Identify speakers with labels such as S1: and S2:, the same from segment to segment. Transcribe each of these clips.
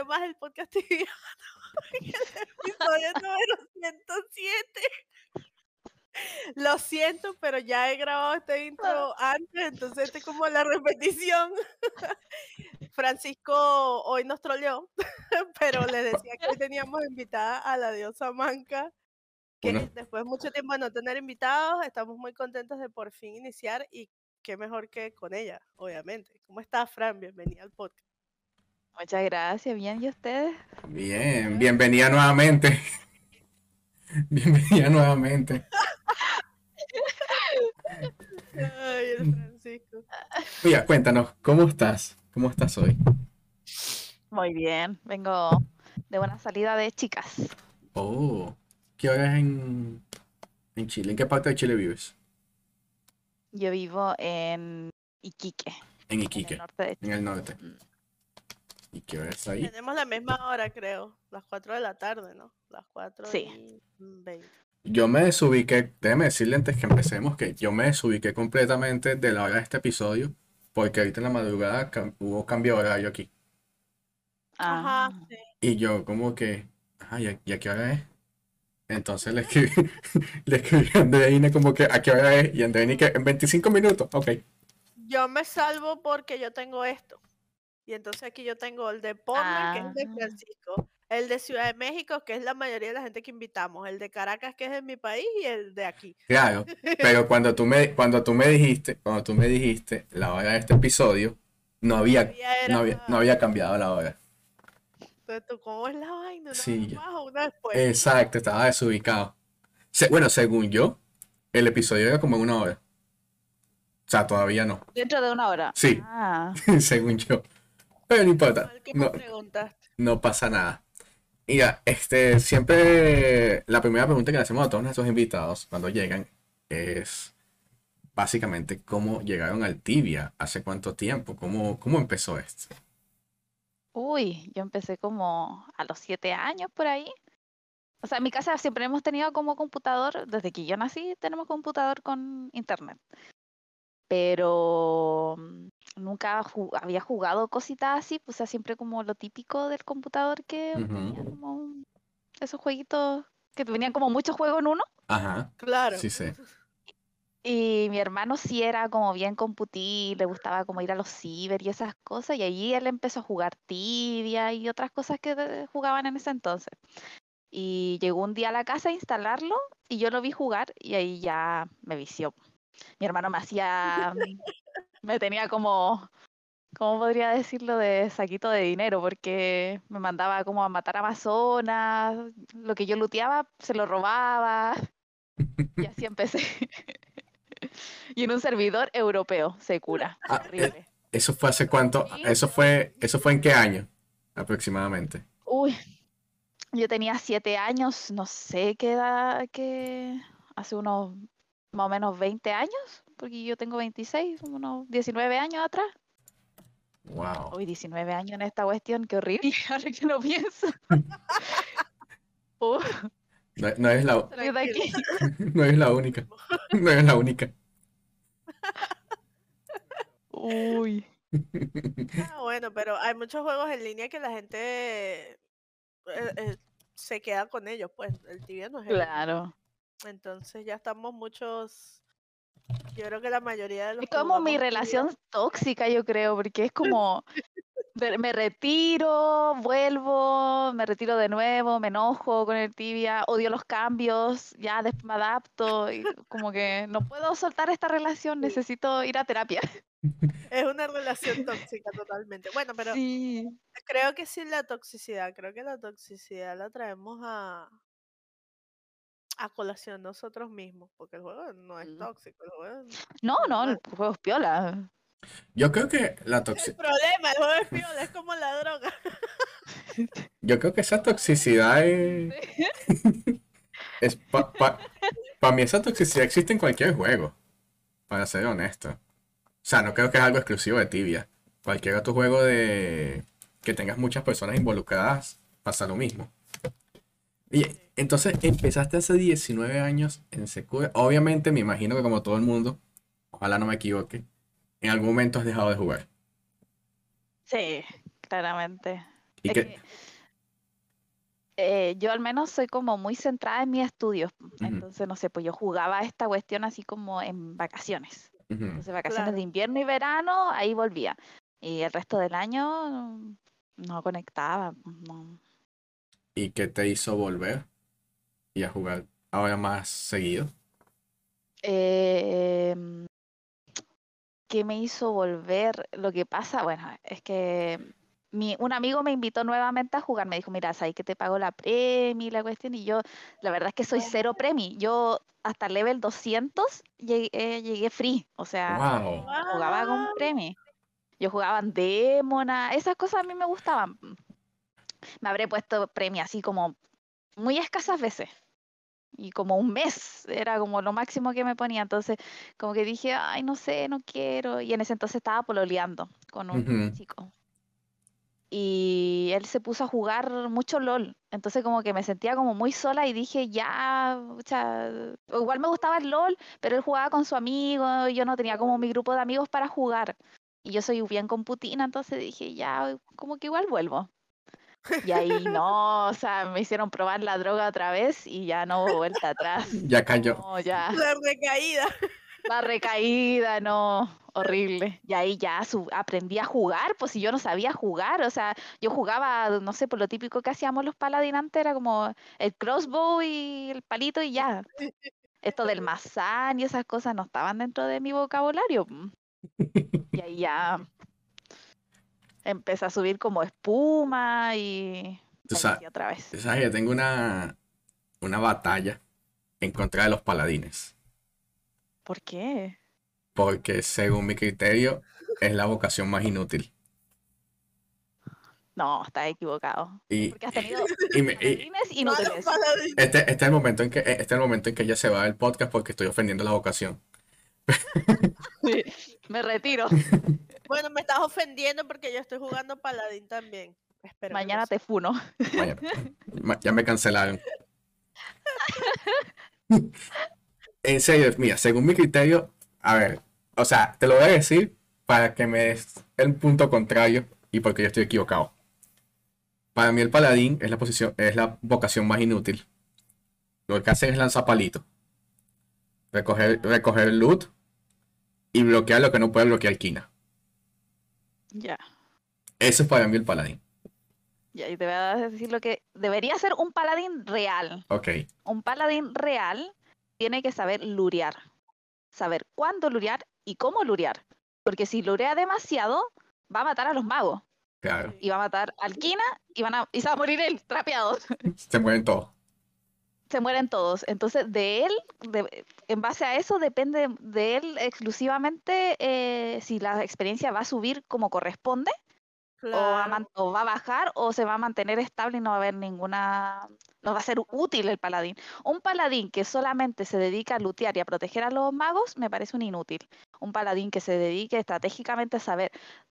S1: episodio más del podcast TV. el episodio número 107. Lo siento, pero ya he grabado este intro antes, entonces este es como la repetición. Francisco hoy nos troleó, pero les decía que hoy teníamos invitada a la diosa Manca, que
S2: Bueno.
S1: después de mucho tiempo de no tener invitados, estamos muy contentos de por fin iniciar y qué mejor que con ella, obviamente. ¿Cómo estás, Fran? Bienvenida al podcast.
S3: Muchas gracias, bien, ¿y ustedes?
S2: Bien, bienvenida nuevamente. Bienvenida nuevamente.
S1: Ay, el Francisco.
S2: Mira, cuéntanos, ¿cómo estás? ¿Cómo estás hoy?
S3: Muy bien, vengo de una salida de chicas.
S2: Oh, ¿qué hora es en, en Chile? ¿En qué parte de Chile vives?
S3: Yo vivo en Iquique,
S2: En
S3: en
S2: Iquique,
S3: el norte de
S2: en el norte. ¿Y qué hora es ahí?
S1: Tenemos la misma hora, creo. Las 4 de la tarde, ¿no? Las 4
S3: Sí.
S1: y 20.
S2: Yo me desubiqué, déjeme decirle antes que empecemos que yo me desubiqué completamente de la hora de este episodio, porque ahorita en la madrugada cam- hubo cambio de horario aquí.
S1: Ajá, sí.
S2: Y yo como que, ajá, ¿y a, y a qué hora es? Entonces le escribí, le escribí a Andreina como que, ¿a qué hora es? Y Andreina que, en 25 minutos, ok.
S1: Yo me salvo porque yo tengo esto. Y entonces aquí yo tengo el de Portland, que es el de
S3: Ah.
S1: Francisco, el de Ciudad de México, que es la mayoría de la gente que invitamos, el de Caracas, que es de mi país, y el de aquí.
S2: Claro, pero cuando tú me, cuando tú me dijiste, cuando tú me dijiste la hora de este episodio, no había, no había, no había cambiado la hora.
S1: Entonces, ¿tú ¿cómo es la vaina? ¿Una
S2: Sí,
S1: más o una después?
S2: Exacto, estaba desubicado. Se- bueno, según yo, el episodio era como en una hora. O sea, todavía no,
S3: dentro de una hora.
S2: Sí.
S3: Ah,
S2: según yo. Pero no importa, no, pasa nada. Mira, este, siempre la primera pregunta que le hacemos a todos nuestros invitados cuando llegan es básicamente cómo llegaron al Tibia, hace cuánto tiempo, cómo, cómo empezó esto.
S3: uy, yo empecé como a los siete años por ahí. O sea, en mi casa siempre hemos tenido como computador, desde que yo nací tenemos computador con internet. Pero nunca había jugado cositas así, pues o sea, siempre como lo típico del computador que tenía como esos jueguitos que venían como muchos juegos en uno.
S2: Ajá,
S1: Claro.
S2: sí sé.
S3: Y mi hermano sí era como bien computir, le gustaba como ir a los ciber y esas cosas, y allí él empezó a jugar tibia y otras cosas que jugaban en ese entonces. Y llegó un día a la casa a instalarlo y yo lo vi jugar y ahí ya me vició. Mi hermano me hacía, me tenía como, ¿cómo podría decirlo? De saquito de dinero, porque me mandaba como a matar amazonas, lo que yo luteaba se lo robaba. Y así empecé. Y en un servidor europeo, se cura.
S2: Ah, eh,
S3: Horrible.
S2: ¿Eso fue hace cuánto? ¿Eso fue, eso fue en qué año aproximadamente?
S3: Uy, yo tenía siete años, no sé qué edad, que hace unos más o menos 20 años, porque yo tengo 26, como unos 19 años atrás.
S2: Wow.
S3: Uy, 19 años en esta cuestión, qué horrible, ahora que lo pienso.
S2: No, no eres la, no eres la única. No eres la única.
S3: Uy.
S1: Ah, bueno, pero hay muchos juegos en línea que la gente eh, eh, se queda con ellos, pues el tibia no es el.
S3: Claro.
S1: Entonces ya estamos muchos, yo creo que la mayoría de los
S3: Es como mi relación tóxica, yo creo, porque es como me retiro, vuelvo, me retiro de nuevo, me enojo con el tibia, odio los cambios, ya después me adapto y como que no puedo soltar esta relación, necesito ir a terapia.
S1: Es una relación tóxica totalmente. Bueno, pero
S3: Sí.
S1: creo que sí la toxicidad, creo que la toxicidad la traemos a, a colación nosotros mismos, porque el juego no es tóxico, el juego es
S3: No, no, el juego es piola.
S2: Yo creo que la
S1: El
S2: toxicidad,
S1: problema, el juego es piola, es como la droga.
S2: yo creo que esa toxicidad es, es para mí esa toxicidad existe en cualquier juego, para ser honesto. O sea, no creo que es algo exclusivo de Tibia. Cualquier otro juego de que tengas muchas personas involucradas pasa lo mismo. Y entonces empezaste hace 19 años en Secura. Obviamente me imagino que como todo el mundo, ojalá no me equivoque, en algún momento has dejado de jugar.
S3: Sí, claramente.
S2: ¿Y
S3: Es que, eh, yo al menos soy como muy centrada en mis estudios. Entonces, no sé, pues yo jugaba esta cuestión así como en vacaciones. Entonces, vacaciones
S1: Claro.
S3: de invierno y verano, ahí volvía. Y el resto del año no conectaba. no.
S2: ¿Y qué te hizo volver y a jugar ahora más seguido?
S3: Em, ¿qué me hizo volver? Lo que pasa, bueno, es que mi, un amigo me invitó nuevamente a jugar. Me dijo, mira, sabes que te pago la premi y la cuestión. Y yo, la verdad es que soy cero premi. Yo hasta el level 200 llegué, eh, llegué free. O sea,
S2: Wow.
S3: jugaba con premi. Yo jugaba en Demona. Esas cosas a mí me gustaban. Me habré puesto premi así como muy escasas veces. Y como un mes era como lo máximo que me ponía. Entonces, como que dije, ay, no sé, no quiero. Y en ese entonces estaba pololeando con un chico. Y él se puso a jugar mucho LOL. Entonces, como que me sentía como muy sola y dije, ya, pucha, igual me gustaba el LOL, pero él jugaba con su amigo. y Yo no tenía como mi grupo de amigos para jugar. Y yo soy bien computina, entonces dije, ya, como que igual vuelvo. Y ahí no, o sea, me hicieron probar la droga otra vez y ya no hubo vuelta atrás.
S2: Ya cayó.
S3: No, ya,
S1: La recaída.
S3: la recaída, no, horrible. Y ahí ya aprendí a jugar, pues si yo no sabía jugar, o sea, yo jugaba, no sé, por lo típico que hacíamos los paladín antes, era como el crossbow y el palito y ya. Esto del mazán y esas cosas no estaban dentro de mi vocabulario. mm. Y ahí ya empecé a subir como espuma y
S2: Tú
S3: otra vez.
S2: tú sabes que tengo una, una batalla en contra de los paladines.
S3: ¿Por qué?
S2: Porque según mi criterio es la vocación más inútil.
S3: No, estás equivocado.
S2: Y,
S3: Porque has tenido
S2: y me-
S3: inútiles.
S2: este, este es el momento en que, este es el momento en que ella se va del podcast porque estoy ofendiendo la vocación.
S3: Sí, Me retiro.
S1: Bueno, me estás ofendiendo porque yo estoy jugando paladín también. Espero
S3: Mañana te funo.
S2: Vaya, ma- ya me cancelaron. En serio, mira, según mi criterio, a ver, o sea, te lo voy a decir para que me des el punto contrario y porque yo estoy equivocado. Para mí el paladín es la posición, es la vocación más inútil. Lo que hace es lanzar palitos. Recoger, recoger loot y bloquear lo que no puede bloquear Kina.
S3: Ya.
S2: Eso es para mí el paladín.
S3: Y ahí te voy a decir lo que debería ser un paladín real.
S2: Ok,
S3: Un paladín real tiene que saber lurear. Saber cuándo lurear y cómo lurear. Porque si lurea demasiado, va a matar a los magos.
S2: claro.
S3: Y va a matar al Kina y, van a, y se va a morir él, trapeado.
S2: Se mueven todos.
S3: se mueren todos. Entonces, de él, de- en base a eso, depende de él exclusivamente eh, si la experiencia va a subir como corresponde o,
S1: Claro.
S3: va a bajar o se va a mantener estable y no va a haber ninguna... No va a ser útil el paladín. Un paladín que solamente se dedica a lootear y a proteger a los magos me parece un inútil. Un paladín que se dedique estratégicamente a saber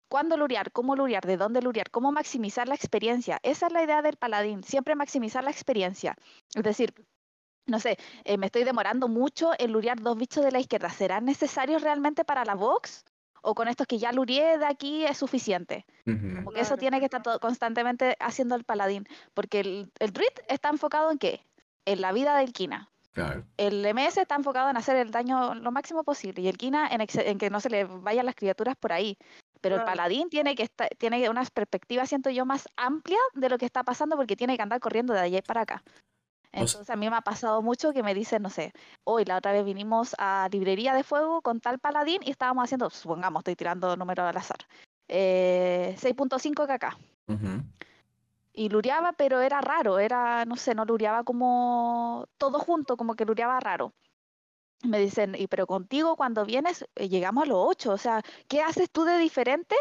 S3: cuándo lurear, cómo lurear, de dónde lurear, cómo maximizar la experiencia. Esa es la idea del paladín, siempre maximizar la experiencia. Es decir, no sé, eh, me estoy demorando mucho en lurear dos bichos de la izquierda. ¿Serán necesarios realmente para la box? ¿O con estos que ya lureé de aquí es suficiente?
S2: Ujú.
S3: Como que eso tiene que estar todo- constantemente haciendo el paladín. Porque el, el druid está enfocado en qué? En la vida del Kina.
S2: Claro.
S3: El MS está enfocado en hacer el daño lo máximo posible. Y el Kina en, que no se le vayan las criaturas por ahí. Pero el paladín tiene que estar, tiene unas perspectivas, siento yo, más amplias de lo que está pasando porque tiene que andar corriendo de allá para acá.
S2: O
S3: Entonces a mí me ha pasado mucho que me dicen, no sé, hoy la otra vez vinimos a Librería de Fuego con tal paladín y estábamos haciendo, supongamos, estoy tirando números al azar, eh, 6.5 kk.
S2: Ujú.
S3: Y lureaba, pero era raro, era, no sé, no lureaba como todo junto, como que lureaba raro. Me dicen, y pero contigo cuando vienes eh, llegamos a los 8, o sea, ¿qué haces tú de diferente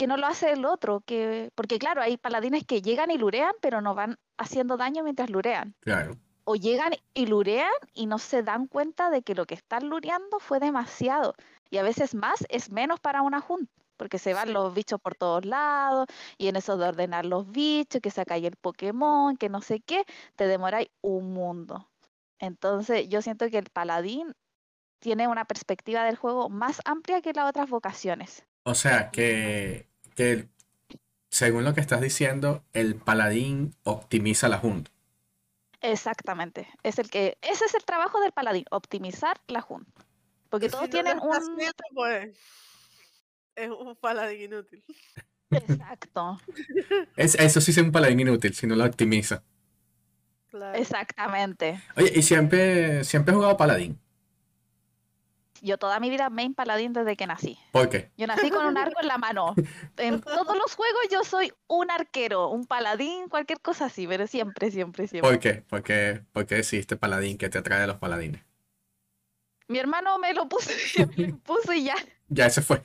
S3: que no lo hace el otro? Que, porque claro, hay paladines que llegan y lurean, pero no van haciendo daño mientras lurean
S2: Claro.
S3: o llegan y lurean y no se dan cuenta de que lo que están lureando fue demasiado. Y a veces más es menos para una junta, porque se van
S1: Sí.
S3: los bichos por todos lados y en eso de ordenar los bichos, que saca ahí el Pokémon, que no sé qué, te demoráis un mundo. Entonces yo siento que el paladín tiene una perspectiva del juego más amplia que las otras vocaciones.
S2: O sea, que, que según lo que estás diciendo, el paladín optimiza la Hunt.
S3: Exactamente. Es el que, ese es el trabajo del paladín, optimizar la Hunt. Porque
S1: Si
S3: todos
S1: no
S3: tienen un.
S1: haciendo, pues, es un paladín inútil.
S3: Exacto.
S2: Es, eso sí es un paladín inútil, si no lo optimiza.
S1: Claro.
S3: Exactamente.
S2: Oye, y siempre, siempre he jugado paladín.
S3: Yo toda mi vida main paladín desde que nací.
S2: ¿Por qué?
S3: Yo nací con un arco en la mano. En todos los juegos yo soy un arquero, un paladín, cualquier cosa así, pero siempre, siempre, siempre.
S2: ¿Por qué? ¿Por qué, por qué decidiste paladín que te atrae a los paladines?
S3: Mi hermano me lo puso, me lo puso y ya.
S2: Ya ese fue.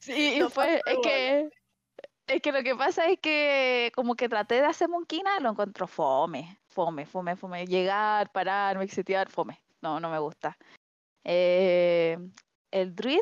S3: Sí,
S1: No
S3: fue, es que, es que lo que pasa es que como que traté de hacer monquina, lo encontró fome, fome, fome, fome. Llegar, pararme, exitear, fome. No, no me gusta. Eh, el druid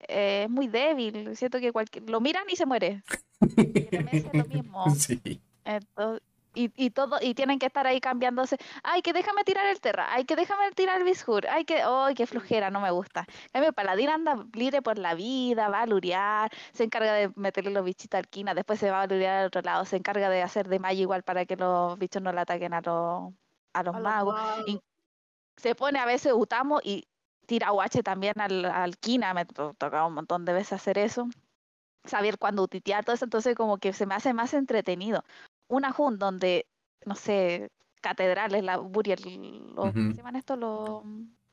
S3: eh, es muy débil, siento que cualquier, lo miran y se muere. Y es lo mismo.
S2: Sí.
S3: Entonces, y, y todo, y tienen que estar ahí cambiándose. Ay, que déjame tirar el Terra, ay, que déjame tirar el Bishur, ay, que, ay, qué flojera, no me gusta. En cambio, el paladín anda libre por la vida, va a lurear, se encarga de meterle los bichitos al quina, después se va a lurear al otro lado, se encarga de hacer de magia igual para que los bichos no le ataquen a los, a los
S1: A los
S3: magos.
S1: magos.
S3: Y se pone a veces Utamo y tira UH también al, al quina, me to- tocaba un montón de veces hacer eso. Saber cuándo utitear, todo eso, entonces como que se me hace más entretenido una Hunt donde, no sé, catedrales, la Burial, los, ¿cómo
S2: Ujú.
S3: se llaman estos? Los,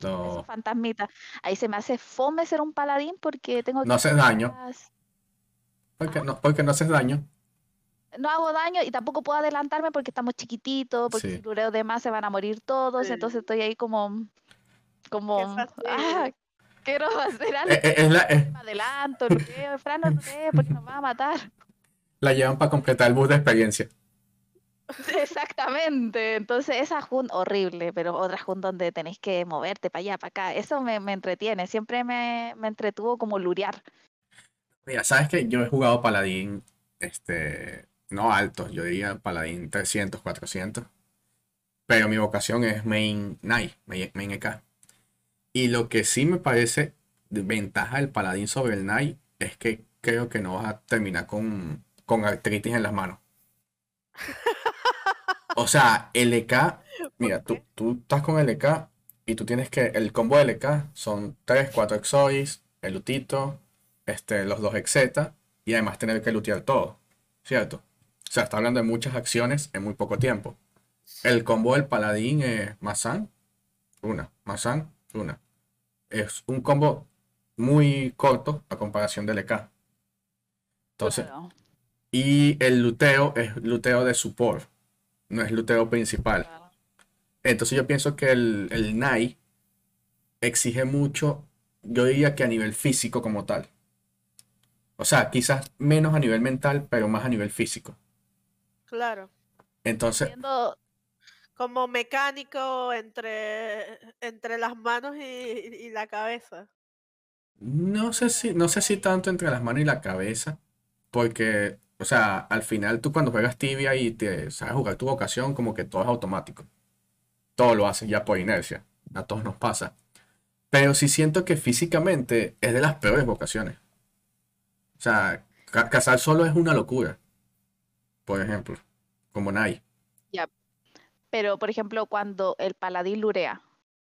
S2: No,
S3: esos fantasmitas. Ahí se me hace fome ser un paladín porque tengo que
S2: No haces
S3: hacer
S2: daño. porque no, porque no haces daño.
S3: No hago daño y tampoco puedo adelantarme porque estamos chiquititos, porque
S2: Sí.
S3: si lureo de más se van a morir todos,
S1: Sí.
S3: entonces estoy ahí como, como, ah, quiero hacer algo,
S2: Eh, eh, es la,
S3: adelanto, lureo, Fran, no luree porque nos va a matar.
S2: la llevan para completar el bus de experiencia.
S3: Exactamente, entonces esa Hunt horrible, pero otra Hunt donde tenés que moverte para allá, para acá, eso me, me entretiene, siempre me, me entretuvo como lurear.
S2: Mira, sabes que yo he jugado paladín, este, no alto, yo diría paladín 300, 400. Pero mi vocación es main Knight, main, main EK. Y lo que sí me parece de ventaja del paladín sobre el Knight es que creo que no vas a terminar con, con artritis en las manos. O sea, el EK, mira, tú, tú estás con el EK y tú tienes que, el combo del EK son 3, 4 Exois, el Lutito, este, los dos Exeta y además tener que lutear todo, ¿cierto? O sea, está hablando de muchas acciones en muy poco tiempo. El combo del paladín es Mazan, una, Mazan, una. Es un combo muy corto a comparación del EK. Entonces,
S3: Claro,
S2: y el luteo es luteo de support, no es luteo principal.
S3: claro.
S2: Entonces yo pienso que el, el Knight exige mucho, yo diría que a nivel físico como tal. O sea, quizás menos a nivel mental, pero más a nivel físico.
S1: Claro.
S2: Entonces,
S3: Siendo-
S1: Como mecánico entre, entre las manos y, la cabeza.
S2: no sé si, no sé si tanto entre las manos y la cabeza, porque, o sea, al final tú cuando juegas tibia y te sabes jugar tu vocación, como que todo es automático. Todo lo haces ya por inercia. A todos nos pasa. Pero sí siento que físicamente es de las peores vocaciones. O sea, ca- cazar solo es una locura. Por ejemplo, como Nai.
S3: Pero por ejemplo, cuando el paladín lurea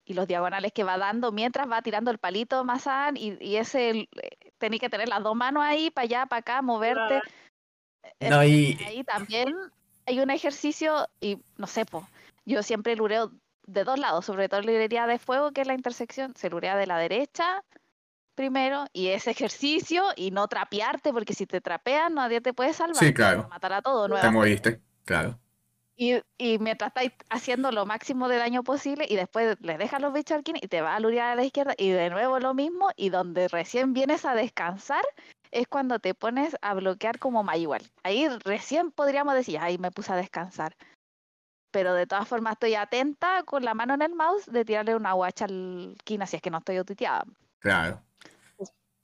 S3: y los diagonales que va dando mientras va tirando el palito Mazán y, y ese eh, tenés que tener las dos manos ahí para allá, para acá, moverte.
S2: No, y-
S3: Ahí también hay un ejercicio y no sé, po, yo siempre lureo de dos lados, sobre todo en lurería de fuego, que es la intersección, se lurea de la derecha primero y ese ejercicio y no trapearte porque si te trapean nadie te puede salvar.
S2: Sí,
S3: te van a
S2: claro.
S3: Matar a todos
S2: Te moriste, claro.
S3: Y, y mientras estáis haciendo lo máximo de daño posible y después le dejas los bichos al kin y te va a lurear a la izquierda y de nuevo lo mismo y donde recién vienes a descansar es cuando te pones a bloquear como igual. Ahí recién podríamos decir, ahí me puse a descansar. Pero de todas formas estoy atenta con la mano en el mouse de tirarle una guacha al kin si es que no estoy autiteada.
S2: Claro.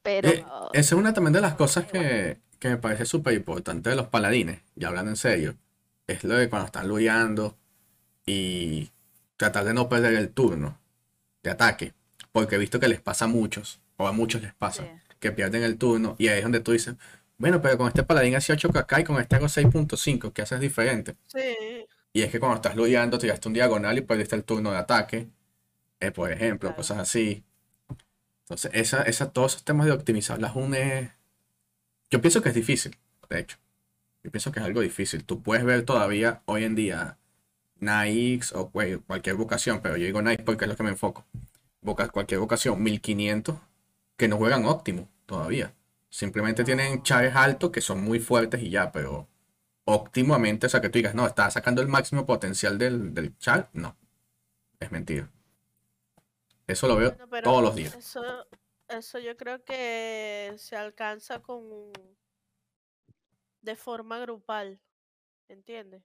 S3: Pero
S2: Eh, esa es una también de las cosas que, que me parece súper importante de los paladines, y hablando en serio, es lo de cuando están luchando y tratar de no perder el turno de ataque, porque he visto que les pasa a muchos, o a muchos les pasa,
S3: sí.
S2: que pierden el turno, y ahí es donde tú dices, bueno, pero con este paladín hacía 8kk y con este hago 6.5, ¿qué haces diferente?
S1: Sí,
S2: Y es que cuando estás ludeando, tiraste un diagonal y perdiste el turno de ataque, eh, por ejemplo,
S1: Claro.
S2: cosas así. Entonces, esa, esa, todos esos temas de optimizar las unes, yo pienso que es difícil, de hecho. Yo pienso que es algo difícil. Tú puedes ver todavía hoy en día Nix o güey, cualquier vocación, pero yo digo Nix porque es lo que me enfoco. Voca- cualquier vocación, 1500, que no juegan óptimo todavía. Simplemente tienen chaves altos que son muy fuertes y ya, pero óptimamente, o sea, que tú digas, no, está sacando el máximo potencial del, del char, no. Es mentira. Eso lo veo
S1: bueno,
S2: todos los días.
S1: Eso, eso yo creo que se alcanza con de forma grupal, ¿entiendes?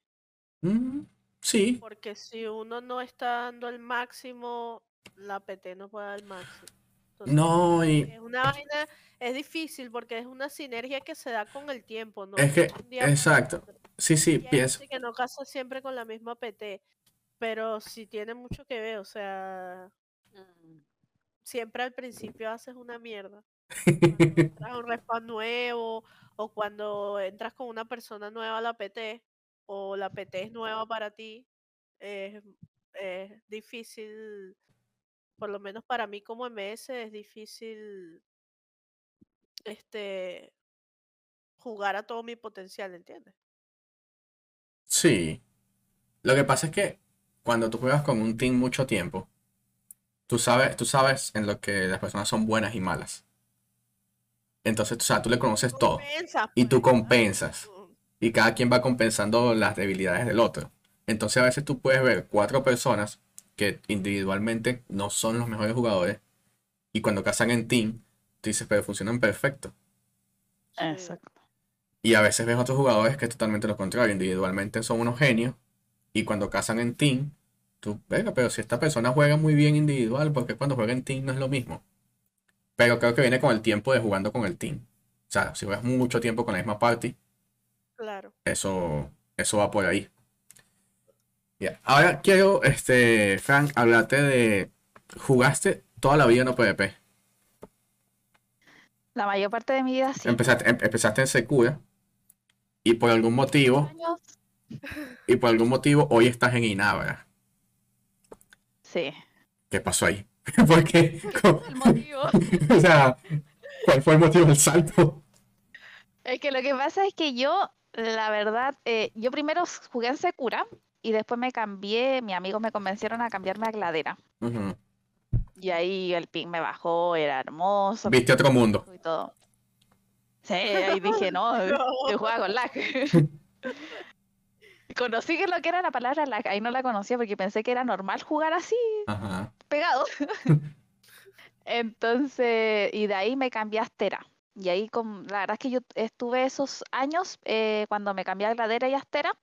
S2: Mm, sí,
S1: Porque si uno no está dando el máximo, la PT no puede dar el máximo. Entonces,
S2: no, y
S1: es una vaina, es difícil porque es una sinergia que se da con el tiempo, ¿no?
S2: Es que- exacto. sí, sí,
S1: Y
S2: pienso.
S1: que no casa siempre con la misma PT, pero sí tiene mucho que ver, o sea, siempre al principio haces una mierda. Entras un respawn nuevo o cuando entras con una persona nueva a la PT o la PT es nueva para ti, es, es difícil, por lo menos para mí como MS es difícil este jugar a todo mi potencial, ¿entiendes?
S2: Sí. Lo que pasa es que cuando tú juegas con un team mucho tiempo, tú sabes, tú sabes en lo que las personas son buenas y malas. Entonces, o sea, tú le conoces todo. Y tú
S1: pues,
S2: compensas. Y cada quien va compensando las debilidades del otro. Entonces, a veces tú puedes ver cuatro personas que individualmente no son los mejores jugadores. Y cuando casan en team, tú dices, pero funcionan perfecto.
S3: Exacto.
S2: Y a veces ves otros jugadores que es totalmente lo contrario. Individualmente son unos genios. Y cuando casan en team, tú, venga, pero si esta persona juega muy bien individual, porque cuando juega en team no es lo mismo. Pero creo que viene con el tiempo de jugando con el team. O sea, si juegas mucho tiempo con la misma party,
S1: Claro.
S2: eso, eso va por ahí. Ya, Ahora quiero, este, Frank, hablarte de. ¿Jugaste toda la vida en PvP?
S3: La mayor parte de mi vida sí.
S2: Empezaste, em- empezaste en Secura y por algún motivo,
S3: años,
S2: y por algún motivo hoy estás en Inabra.
S3: Sí.
S2: ¿Qué pasó ahí? Porque,
S3: El motivo.
S2: o sea, ¿cuál fue el motivo del salto?
S3: Es que lo que pasa es que yo, la verdad, eh, yo primero jugué en Secura y después me cambié, mis amigos me convencieron a cambiarme a Gladera. Y ahí el ping me bajó, era hermoso
S2: Viste otro mundo.
S3: y todo. Sí, ahí dije, no,
S1: No.
S3: yo jugaba con lag. Conocí que lo que era la palabra lag, ahí no la conocía porque pensé que era normal jugar así,
S2: Ajá.
S3: pegado. Entonces, y de ahí me cambié a Astera. Y ahí, con, la verdad es que yo estuve esos años, eh, cuando me cambié a Gladera y Astera,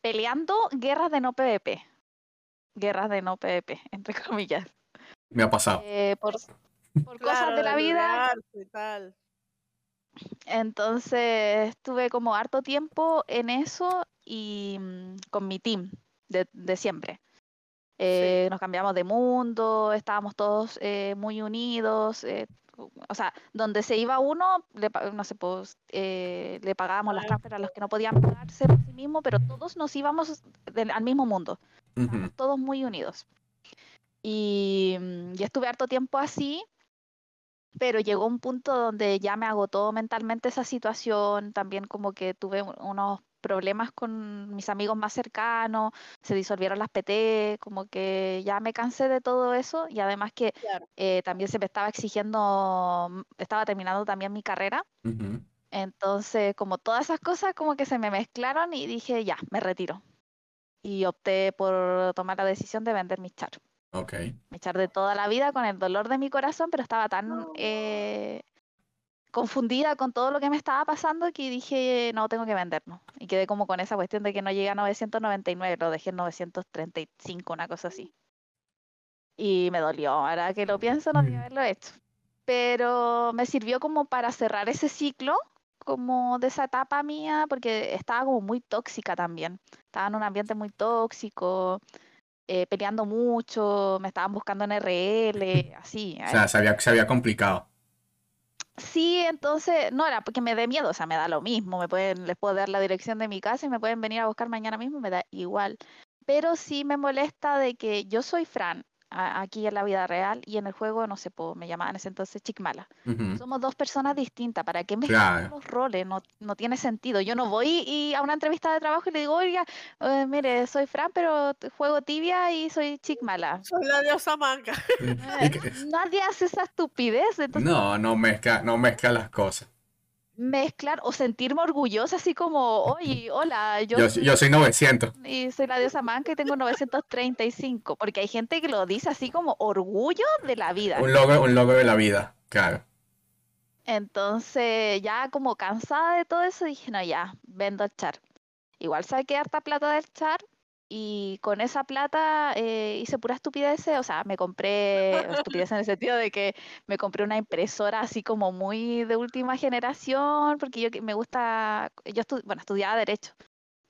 S3: peleando guerras de no PvP. Guerras de no PvP, entre comillas.
S2: Me ha pasado.
S3: Eh, por por cosas de la vida,
S1: tal.
S3: Entonces estuve como harto tiempo en eso y mm, con mi team de, de siempre. Eh, Nos cambiamos de mundo, estábamos todos eh, muy unidos. eh, o sea, donde se iba uno, le, no sé, pues, eh, le pagábamos las transferes a los que no podían pagarse por sí mismos, pero todos nos íbamos del- al mismo mundo. Estábamos todos muy unidos. Y, mm, y estuve harto tiempo así, pero llegó un punto donde ya me agotó mentalmente esa situación, también como que tuve un- unos problemas con mis amigos más cercanos, se disolvieron las PT, como que ya me cansé de todo eso y además que
S1: Claro.
S3: eh, también se me estaba exigiendo, mm, estaba terminando también mi carrera, entonces como todas esas cosas como que se me mezclaron y dije ya, me retiro. Y opté por tomar la decisión de vender mis char
S2: Ok.
S3: me echar de toda la vida con el dolor de mi corazón, pero estaba tan eh, confundida con todo lo que me estaba pasando que dije, no, tengo que venderlo. Y quedé como con esa cuestión de que no llegué a 999, lo dejé en 935, una cosa así. Y me dolió, ahora que lo pienso, no debía
S2: Mm.
S3: haberlo hecho. Pero me sirvió como para cerrar ese ciclo, como de esa etapa mía, porque estaba como muy tóxica también. Estaba en un ambiente muy tóxico, eh, peleando mucho, me estaban buscando en RL, así.
S2: O sea, se había, se había complicado.
S3: Sí, entonces, no era porque me dé miedo, o sea, me da lo mismo, me pueden, les puedo dar la dirección de mi casa y me pueden venir a buscar mañana mismo, me da igual. Pero sí me molesta de que yo soy Fran aquí en la vida real y en el juego, no sé, pues, me llamaban ese entonces Chicmala.
S2: Ujú,
S3: Somos dos personas distintas, ¿para qué mezclar
S2: Claro.
S3: los roles? No, no tiene sentido. Yo no voy y a una entrevista de trabajo y le digo, oiga, eh, mire, soy Fran, pero juego tibia y soy Chicmala.
S1: Soy la diosa manga.
S3: Eh, nadie hace esa estupidez, entonces
S2: No, no mezcla, no mezcla las cosas.
S3: Mezclar o sentirme orgullosa así como, oye, hola, yo
S2: Yo,
S3: soy,
S2: yo soy 900.
S3: y soy la diosa manca y tengo 935, porque hay gente que lo dice así como orgullo de la vida.
S2: Un logro, un logro de la vida, claro.
S3: Entonces, ya como cansada de todo eso, dije, no, ya, vendo el char. Igual saqué harta plata del char y con esa plata eh, hice pura estupidez, o sea, me compré, estupidez en el sentido de que me compré una impresora así como muy de última generación, porque yo me gusta, yo estu- bueno, estudiaba Derecho,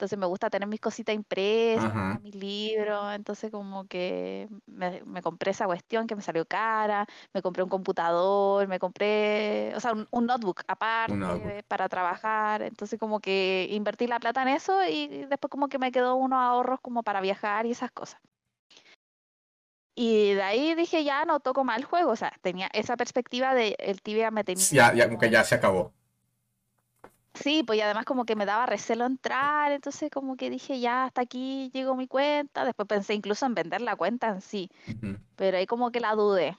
S3: entonces me gusta tener mis cositas impresas,
S2: Ajá.
S3: mis libros, entonces como que me, me compré esa cuestión que me salió cara, me compré un computador, me compré, o sea, un, un notebook aparte
S2: notebook.
S3: para trabajar, entonces como que invertí la plata en eso y después como que me quedó unos ahorros como para viajar y esas cosas. Y de ahí dije, ya no toco más el juego, o sea, tenía esa perspectiva de el tibia me tenía
S2: Ya, ya,
S3: como-
S2: que ya se acabó.
S3: Sí, pues y además como que me daba recelo entrar, entonces como que dije, ya hasta aquí llegó mi cuenta, después pensé incluso en vender la cuenta en sí, pero ahí como que la dudé.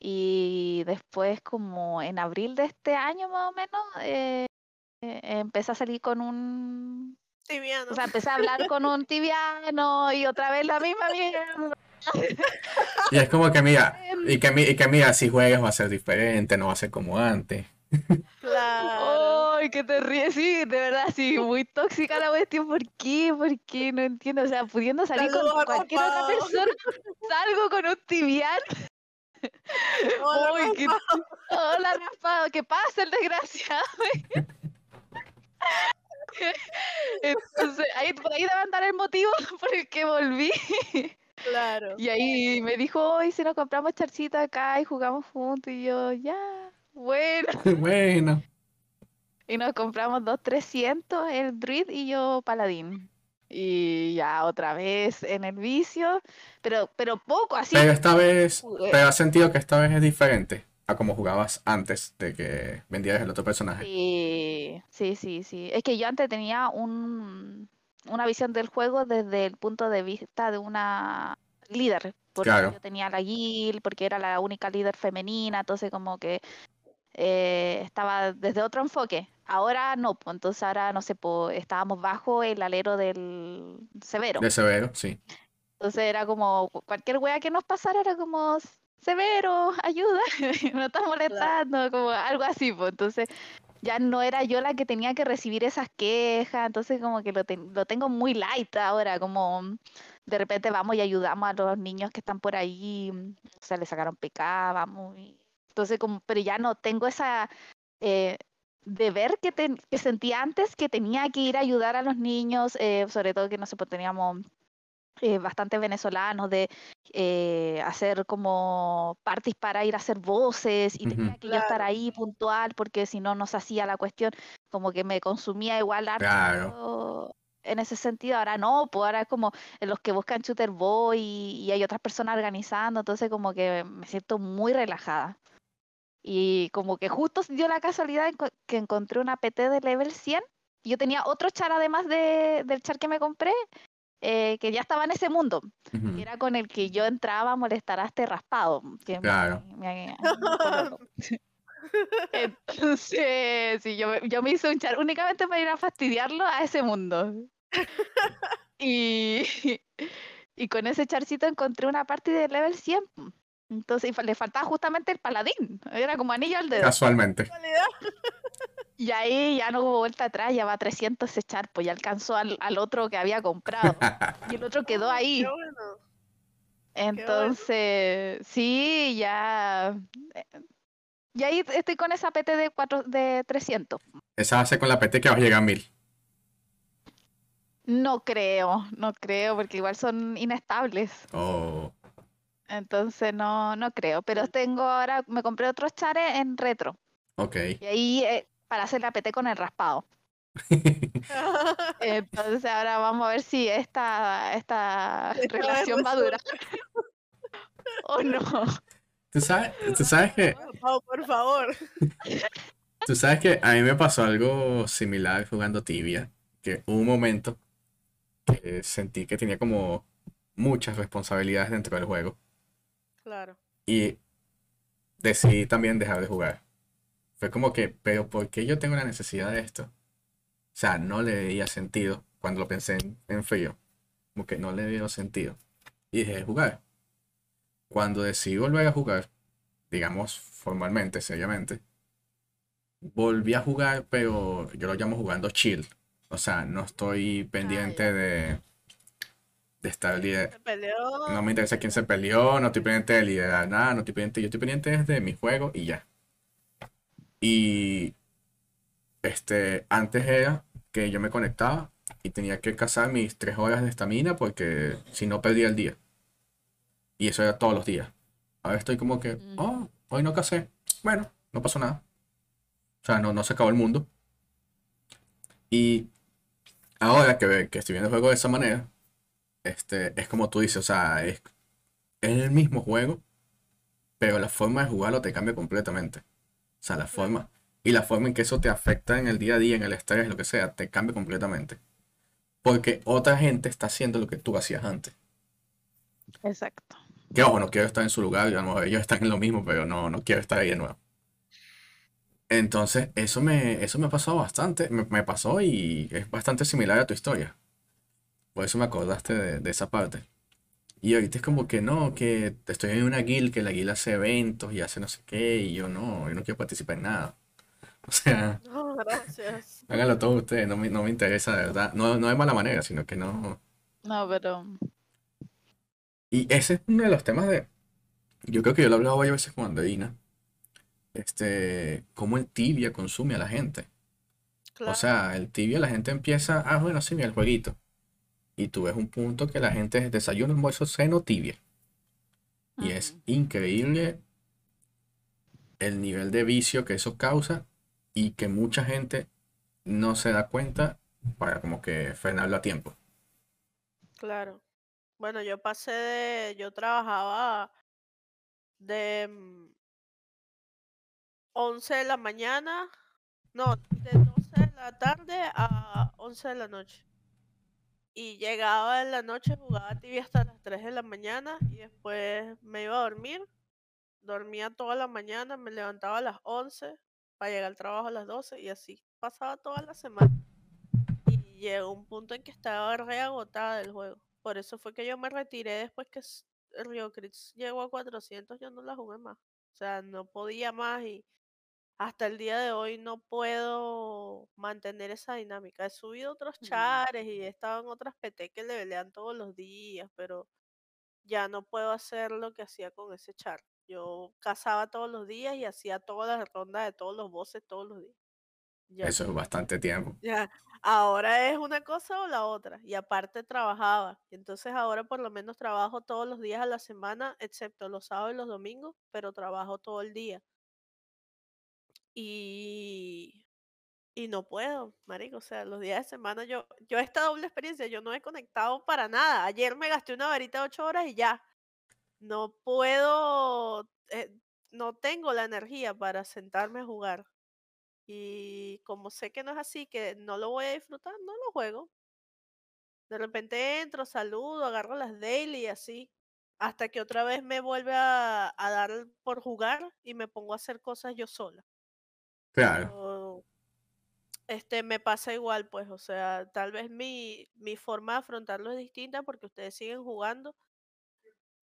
S3: Y después como en abril de este año más o menos, eh, eh, empecé a salir con un,
S1: Tibiano.
S3: o sea, empecé a hablar con un tibiano y otra vez la misma mierda.
S2: Y es como que mira, y que, mi- y que mira, si juegas va a ser diferente, no va a ser como antes.
S1: Claro.
S3: Ay, que te ríes, sí, de verdad, sí, muy tóxica la cuestión, ¿por qué? ¿Por qué? No entiendo, o sea, pudiendo salir
S1: Saludos
S3: con cualquier otra persona, salgo con un tibiano.
S1: Hola,
S3: Uy, qué-
S1: Raspado.
S3: Hola, raspado, ¿qué pasa, el desgraciado? Entonces, ahí, por ahí debe andar el motivo por el que volví.
S1: Claro.
S3: Y ahí me dijo, hoy si nos compramos charcita acá y jugamos juntos, y yo, ya, bueno.
S2: Bueno,
S3: Y nos compramos dos 300, el Druid y yo Paladín. Y ya otra vez en el vicio, pero, pero poco, así.
S2: pero esta vez, pero has sentido que esta vez es diferente a como jugabas antes de que vendieras el otro personaje.
S3: Sí, sí, sí, sí. Es que yo antes tenía un, una visión del juego desde el punto de vista de una líder, porque
S2: Claro.
S3: yo tenía la guild, porque era la única líder femenina, entonces como que eh, estaba desde otro enfoque. Ahora no, pues entonces ahora no sé, pues estábamos bajo el alero del Severo.
S2: De severo, sí.
S3: Entonces era como cu- cualquier wea que nos pasara era como severo, ayuda, me estás molestando, como algo así, pues entonces ya no era yo la que tenía que recibir esas quejas, entonces como que lo, ten- lo tengo muy light ahora, como de repente vamos y ayudamos a los niños que están por ahí, o sea, le sacaron pecado, vamos, y- entonces como, pero ya no tengo esa eh, deber que, ten- que sentía antes, que tenía que ir a ayudar a los niños, eh, sobre todo que no sé, pues teníamos eh, bastantes venezolanos de eh, hacer como parties para ir a hacer voces y tenía
S2: Ujú.
S3: que yo estar ahí puntual porque si no nos hacía la cuestión como que me consumía igual harto
S2: Claro.
S3: en ese sentido ahora no pues ahora es como en los que buscan shooter boy y, y hay otras personas organizando entonces como que me siento muy relajada y como que justo dio la casualidad que encontré una PT de level 100 y yo tenía otro char además de, del char que me compré eh, que ya estaba en ese mundo que era con el que yo entraba a molestar a este raspado. Que
S2: Claro.
S3: Entonces, sí, yo, me- yo me hice un char únicamente para ir a fastidiarlo a ese mundo. Y, y con ese charcito encontré una parte de level 100. Entonces, y le faltaba justamente el paladín. Era como anillo al dedo.
S2: Casualmente.
S3: Y ahí ya no hubo vuelta atrás, ya va a 300 ese char, pues ya alcanzó al, al otro que había comprado. Y el otro quedó ahí.
S1: Qué bueno.
S3: Entonces, sí, ya. eh, Y ahí estoy con esa PT de, cuatro, de 300.
S2: Esa hace con la PT que vas a llegar a 1000.
S3: No creo, no creo, porque igual son inestables.
S2: Oh.
S3: Entonces, no, no creo. Pero tengo ahora, me compré otros chares en retro.
S2: Ok.
S3: Y ahí, eh, para hacer la PT con el raspado. Entonces ahora vamos a ver si esta, esta
S1: Esta
S3: relación va a durar o no.
S2: ¿Tú sabes, tú sabes que,
S1: Pau, por favor.
S2: tú sabes que a mí me pasó algo similar jugando tibia, que hubo un momento que sentí que tenía como muchas responsabilidades dentro del juego
S1: Claro.
S2: y decidí también dejar de jugar. Fue como que, pero ¿por qué yo tengo la necesidad de esto? O sea, no le veía sentido cuando lo pensé en, en frío. Como que no le veía sentido. Y dejé de jugar. Cuando decidí volver a jugar, digamos formalmente, seriamente, volví a jugar, pero yo lo llamo jugando chill. O sea, no estoy pendiente
S1: ya.
S2: de, de estar lider-
S1: Se peleó.
S2: no me interesa quién se peleó, no estoy pendiente de liderar nada, no estoy pendiente, yo estoy pendiente de mi juego y ya. Y este, antes era que yo me conectaba y tenía que cazar mis tres horas de estamina porque si no perdía el día. Y eso era todos los días. Ahora estoy como que, oh, hoy no casé. Bueno, no pasó nada. O sea, no, no se acabó el mundo. Y ahora que, que estoy viendo el juego de esa manera, este, es como tú dices, o sea, es, es el mismo juego, pero la forma de jugarlo te cambia completamente. O sea, la forma y la forma en que eso te afecta en el día a día, en el estrés, lo que sea, te cambia completamente. Porque otra gente está haciendo lo que tú hacías antes.
S3: Exacto.
S2: Que ojo, no quiero estar en su lugar, y a lo mejor ellos están en lo mismo, pero no, no quiero estar ahí de nuevo. Entonces, eso me, eso me ha pasado bastante, me, me pasó y es bastante similar a tu historia. Por eso me acordaste de, de esa parte. Y ahorita es como que no, que estoy en una guild, que la guild hace eventos y hace no sé qué, y yo no, yo no quiero participar en nada. O sea,
S1: No, gracias.
S2: háganlo todos ustedes, no me, no me interesa de verdad. No, no de mala manera, sino que no.
S3: No, pero
S2: Y ese es uno de los temas de. Yo creo que yo lo he hablado varias veces con Andreina. Este, cómo el tibia consume a la gente.
S1: Claro.
S2: O sea, el tibia la gente empieza, ah, bueno, sí, mira el jueguito. Y tú ves un punto que la gente es desayuno, almuerzo, seno, tibia. Y es increíble el nivel de vicio que eso causa y que mucha gente no se da cuenta para como que frenarlo a tiempo.
S1: Claro. Bueno, yo pasé de, yo trabajaba de mm, 11 de la mañana, no, de 12 de la tarde a 11 de la noche. Y llegaba en la noche, jugaba tibia hasta las 3 de la mañana y después me iba a dormir. Dormía toda la mañana, me levantaba a las 11 para llegar al trabajo a las 12 y así pasaba toda la semana. Y llegó un punto en que estaba re agotada del juego. Por eso fue que yo me retiré después que Rio Crits llegó a 400, yo no la jugué más. O sea, no podía más y hasta el día de hoy no puedo mantener esa dinámica. He subido otros
S3: Mm.
S1: chares y he estado en otras PT que le pelean todos los días, pero ya no puedo hacer lo que hacía con ese char. Yo cazaba todos los días y hacía todas las rondas de todos los bosses todos los días. Ya
S2: Eso es bastante tiempo.
S1: Ya, ahora es una cosa o la otra. Y aparte trabajaba. Entonces ahora por lo menos trabajo todos los días a la semana, excepto los sábados y los domingos, pero trabajo todo el día. Y, y no puedo, marico. O sea, los días de semana yo, yo esta doble experiencia, yo no he conectado para nada. Ayer me gasté una varita ocho horas y ya. No puedo, eh, no tengo la energía para sentarme a jugar. Y como sé que no es así, que no lo voy a disfrutar, no lo juego. De repente entro, saludo, agarro las daily así. Hasta que otra vez me vuelve a dar por jugar y me pongo a hacer cosas yo sola.
S2: Claro.
S1: Pero, este, me pasa igual, pues, o sea, tal vez mi, mi forma de afrontarlo es distinta porque ustedes siguen jugando.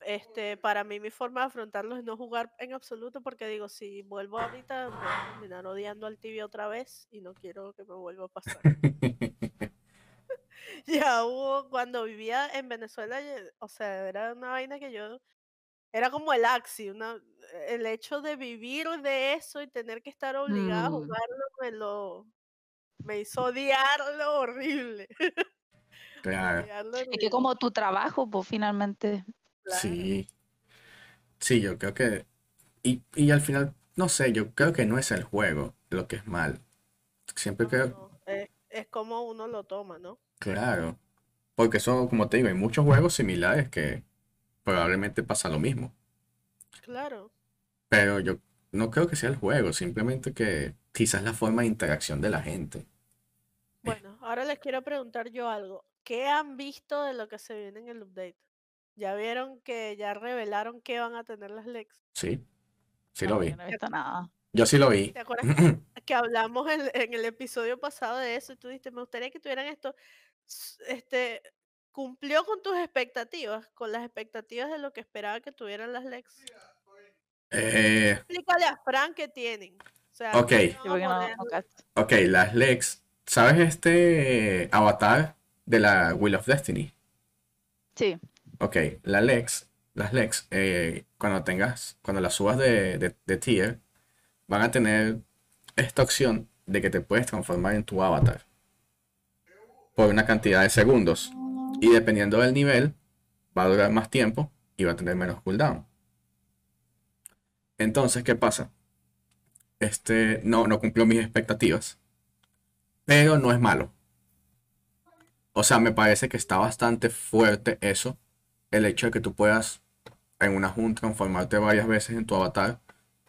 S1: Este, para mí mi forma de afrontarlo es no jugar en absoluto porque digo, si vuelvo ahorita voy a terminar odiando al tibia otra vez y no quiero que me vuelva a pasar. Ya hubo, cuando vivía en Venezuela, ye- o sea, era una vaina que yo, era como el Axi, una, el hecho de vivir de eso y tener que estar obligada a
S3: Mm.
S1: jugarlo me lo, me hizo odiarlo horrible.
S2: Claro.
S1: odiarlo
S3: es que como tu trabajo, pues finalmente.
S1: claro.
S2: Sí. Sí, yo creo que. Y, y al final, no sé, yo creo que no es el juego lo que es mal. Siempre creo,
S1: No, es, es como uno lo toma, ¿no?
S2: claro. Porque eso, como te digo, hay muchos juegos similares que probablemente pasa lo mismo.
S1: Claro.
S2: Pero yo no creo que sea el juego, simplemente que quizás la forma de interacción de la gente.
S1: Bueno, ahora les quiero preguntar yo algo. ¿Qué han visto de lo que se viene en el update? ¿Ya vieron que ya revelaron que van a tener las Lex?
S2: Sí, sí
S3: No,
S2: lo vi.
S3: yo no he visto nada.
S2: Yo sí lo vi.
S1: ¿Te acuerdas que hablamos en, en el episodio pasado de eso y tú dijiste, me gustaría que tuvieran esto? Este, ¿cumplió con tus expectativas? Con las expectativas de lo que esperaba que tuvieran las Lex.
S2: Eh,
S1: Explícale a Fran qué tienen. O sea,
S2: Ok. ok, las Lex. ¿Sabes este avatar de la Wheel of Destiny?
S3: Sí,
S2: Ok, la Lex, las Lex, eh, cuando tengas, cuando las subas de, de, de tier, van a tener esta opción de que te puedes transformar en tu avatar por una cantidad de segundos. Y dependiendo del nivel, va a durar más tiempo y va a tener menos cooldown. Entonces, ¿qué pasa? Este no, no cumplió mis expectativas, pero no es malo. O sea, me parece que está bastante fuerte eso, el hecho de que tú puedas en una junta transformarte varias veces en tu avatar,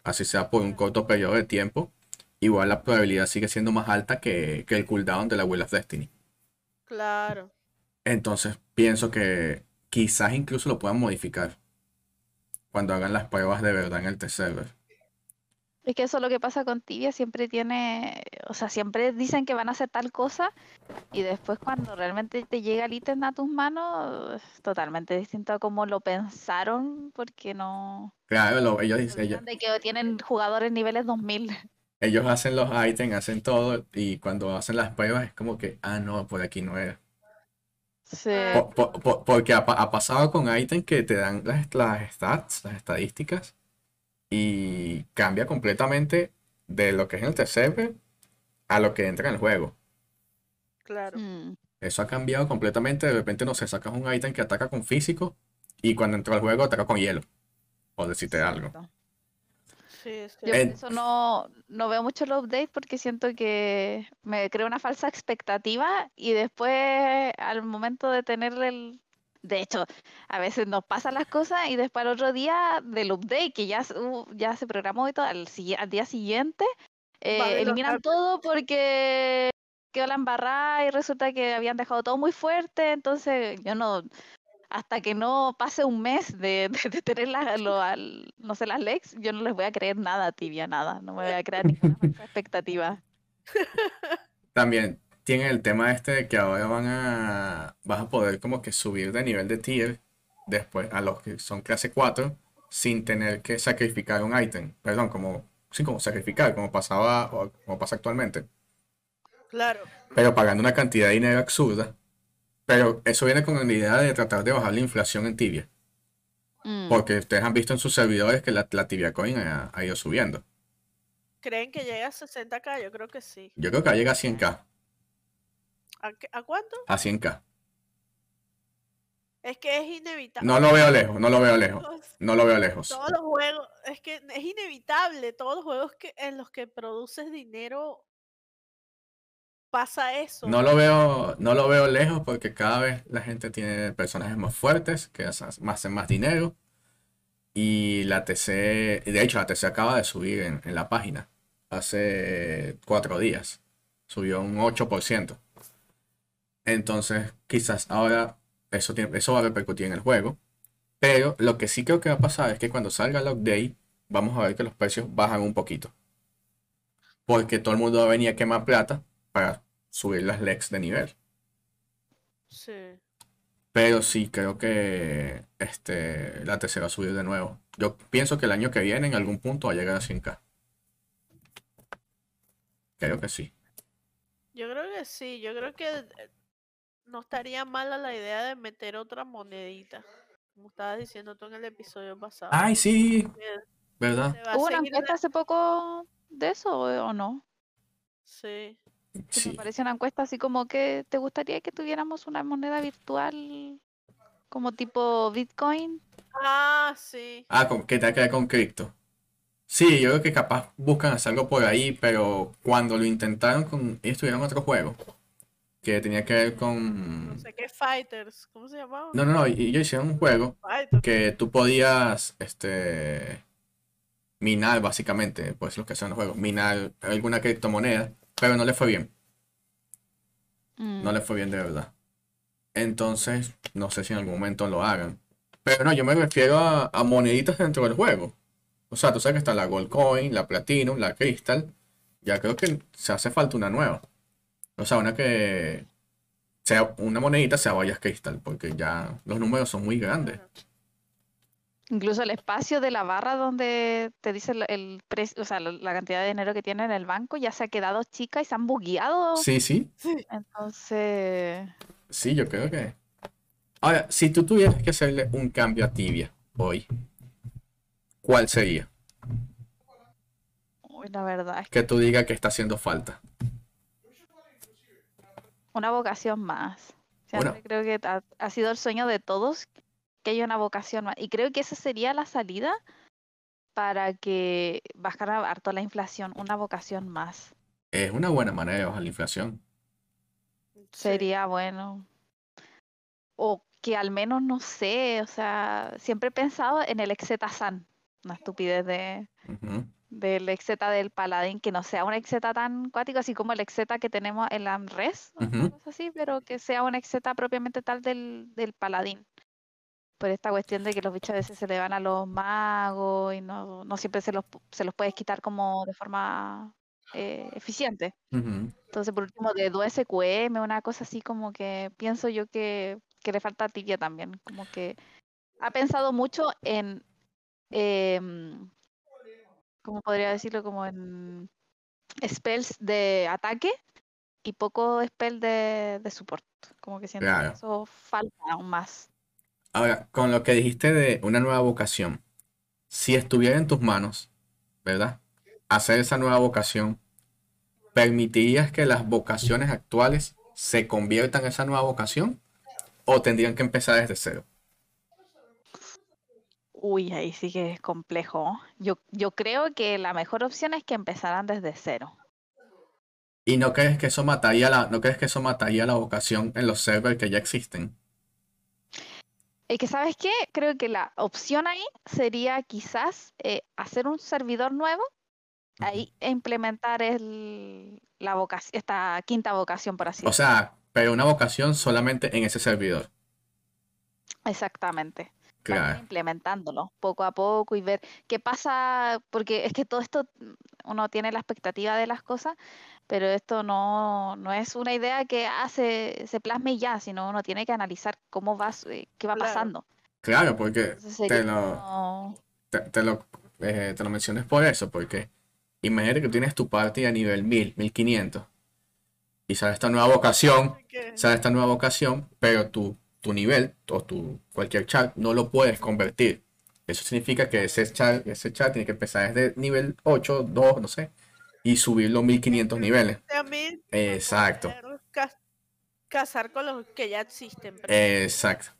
S2: así sea por un corto periodo de tiempo, igual la probabilidad sigue siendo más alta que, que el cooldown de la Wheel of Destiny.
S1: Claro.
S2: Entonces pienso que quizás incluso lo puedan modificar cuando hagan las pruebas de verdad en el test server.
S3: es que eso es lo que pasa con Tibia, siempre tiene, o sea, siempre dicen que van a hacer tal cosa y después cuando realmente te llega el ítem a tus manos, es totalmente distinto a cómo lo pensaron, porque no...
S2: Claro, lo- ellos, dicen-
S3: de que tienen jugadores niveles 2000.
S2: ellos hacen los ítems, hacen todo y cuando hacen las pruebas es como que, ah, no, por aquí no era.
S3: Sí.
S2: Po- po- po- porque ha, ha pasado con ítems que te dan las, las stats, las estadísticas, y cambia completamente de lo que es en el server a lo que entra en el juego.
S1: Claro.
S3: Mm.
S2: Eso ha cambiado completamente. De repente, no sé, sacas un ítem que ataca con físico y cuando entra al juego ataca con hielo. Por decirte algo.
S1: Sí,
S3: Yo por eso no, no veo mucho el update porque siento que me creo una falsa expectativa y después al momento de tener el... De hecho, a veces nos pasan las cosas y después al otro día del update que ya, se- uh, ya se programó y todo, al, al día siguiente eh,
S1: Vale,
S3: eliminan todo porque quedó la embarrada y resulta que habían dejado todo muy fuerte, entonces yo no, hasta que no pase un mes de, de, de tener la- lo- al- no sé, las legs, yo no les voy a creer nada, tibia, nada. No me voy a crear ninguna falsa expectativa.
S2: También tienen el tema este de que ahora van a, vas a poder como que subir de nivel de tier después a los que son clase 4 sin tener que sacrificar un ítem. Perdón, como, sí, como sacrificar, como pasaba o como pasa actualmente.
S1: Claro.
S2: Pero pagando una cantidad de dinero absurda. Pero eso viene con la idea de tratar de bajar la inflación en Tibia.
S3: Mm,
S2: Porque ustedes han visto en sus servidores que la, la Tibia Coin ha, ha ido subiendo.
S1: ¿Creen que llega a 60k? Yo creo que sí.
S2: Yo creo que llega a 100k.
S1: ¿A, qué- a cuánto?
S2: A 100k.
S1: Es que es inevitable.
S2: No lo veo lejos, no lo veo lejos. No lo veo lejos.
S1: todos los juegos, es que es inevitable. Todos los juegos que, en los que produces dinero pasa eso.
S2: No lo veo, no lo veo lejos porque cada vez la gente tiene personajes más fuertes que hacen más, dinero. Y la TC, de hecho, la TC acaba de subir en, en la página hace cuatro días. Subió un 8%. Entonces, quizás ahora eso, tiene- eso va a repercutir en el juego. Pero lo que sí creo que va a pasar es que cuando salga el update, vamos a ver que los precios bajan un poquito. Porque todo el mundo va a venir a quemar plata para subir las legs de nivel.
S1: Sí.
S2: Pero sí creo que este, la TC va a subir de nuevo. Yo pienso que el año que viene en algún punto va a llegar a 100k. Creo que sí.
S1: Yo creo que sí. Yo creo que eh, no estaría mala la idea de meter otra monedita. Como estabas diciendo tú en el episodio pasado.
S2: Ay, sí, ¿verdad?
S3: ¿Hubo una encuesta
S1: la-
S3: hace poco de eso o no?
S1: Sí.
S3: Que me
S2: Sí.
S3: apareció una encuesta así como que te gustaría que tuviéramos una moneda virtual como tipo Bitcoin.
S1: Ah, sí.
S2: Ah, con, ¿qué tal que con cripto? Sí, yo creo que capaz buscan hacer algo por ahí, pero cuando lo intentaron con. Ellos tuvieron otro juego que tenía que ver
S1: No
S2: con.
S1: sé qué Fighters, ¿cómo se llamaba?
S2: No, no, no, y- ellos hicieron un juego
S1: Fighters.
S2: que tú podías este minar básicamente, pues lo que son los juegos, minar alguna criptomoneda, pero no le fue bien,
S3: Mm.
S2: no le fue bien de verdad. Entonces, no sé si en algún momento lo hagan. Pero no, yo me refiero a, a moneditas dentro del juego. O sea, tú sabes que está la Gold Coin, la Platinum, la Crystal. Ya creo que se hace falta una nueva. O sea, una que sea una monedita sea varias Crystal, porque ya los números son muy grandes.
S3: Incluso el espacio de la barra donde te dice el, el precio, o sea, la, la cantidad de dinero que tiene en el banco ya se ha quedado chica y se han bugueado.
S2: Sí, sí,
S3: Entonces,
S2: sí, yo creo que. Ahora, si tú tuvieras que hacerle un cambio a Tibia hoy, ¿cuál sería?
S3: uy, la verdad es que
S2: Que tú digas que está haciendo falta.
S3: una vocación más. Siempre creo que ha, ha sido el sueño de todos que haya una vocación más. Y creo que esa sería la salida para que bajara harto la inflación, una vocación más.
S2: Es una buena manera de bajar la inflación.
S1: Sí.
S3: Sería bueno. O que al menos, no sé, o sea, siempre he pensado en el Exeta-San, una estupidez de,
S2: Ujú,
S3: del Exeta del Paladín, que no sea un Exeta tan cuático, así como el Exeta que tenemos en la AMRES,
S2: Ujú.
S3: cosa así, pero que sea un Exeta propiamente tal del, del Paladín. Por esta cuestión de que los bichos a veces se le van a los magos y no, no siempre se los, se los puedes quitar como de forma eh, eficiente. Entonces, por último, de 2SQM, una cosa así como que pienso yo que, que le falta tibia también. Como que ha pensado mucho en, em, ¿cómo podría decirlo? Como en spells de ataque y poco spell de, de support. Como que siento que eso falta aún más.
S2: Ahora, con lo que dijiste de una nueva vocación, si estuviera en tus manos, ¿verdad? Hacer esa nueva vocación, ¿permitirías que las vocaciones actuales se conviertan en esa nueva vocación? ¿O tendrían que empezar desde cero?
S3: Uy, ahí sí que es complejo. Yo, yo creo que la mejor opción es que empezaran desde cero.
S2: ¿Y no crees que eso mataría la, no crees que eso mataría la vocación en los servers que ya existen?
S3: Es que, ¿sabes qué? Creo que la opción ahí sería quizás eh, hacer un servidor nuevo ahí e implementar el, la vocación, esta quinta vocación, por así
S2: O
S3: decirlo.
S2: sea, pero una vocación solamente en ese servidor.
S3: Exactamente. Implementándolo poco a poco y ver qué pasa, porque es que todo esto mm, uno tiene la expectativa de las cosas, pero esto no, no es una idea que ah, se, plasme y ya, sino uno tiene que analizar cómo va, su- eh, qué va
S1: Claro.
S3: pasando.
S2: Claro, porque te lo, te, te lo, eh, te lo mencioné por eso, porque imagínate que tienes tu party a nivel 1000, 1500 y sale esta nueva vocación, sale esta nueva vocación, pero tu, tu nivel o tu cualquier chat no lo puedes convertir. Eso significa que ese chat, ese chat tiene que empezar desde nivel 8, 2, no sé, y subirlo 1500 niveles. Exacto,
S1: casar con los que ya existen.
S2: exacto.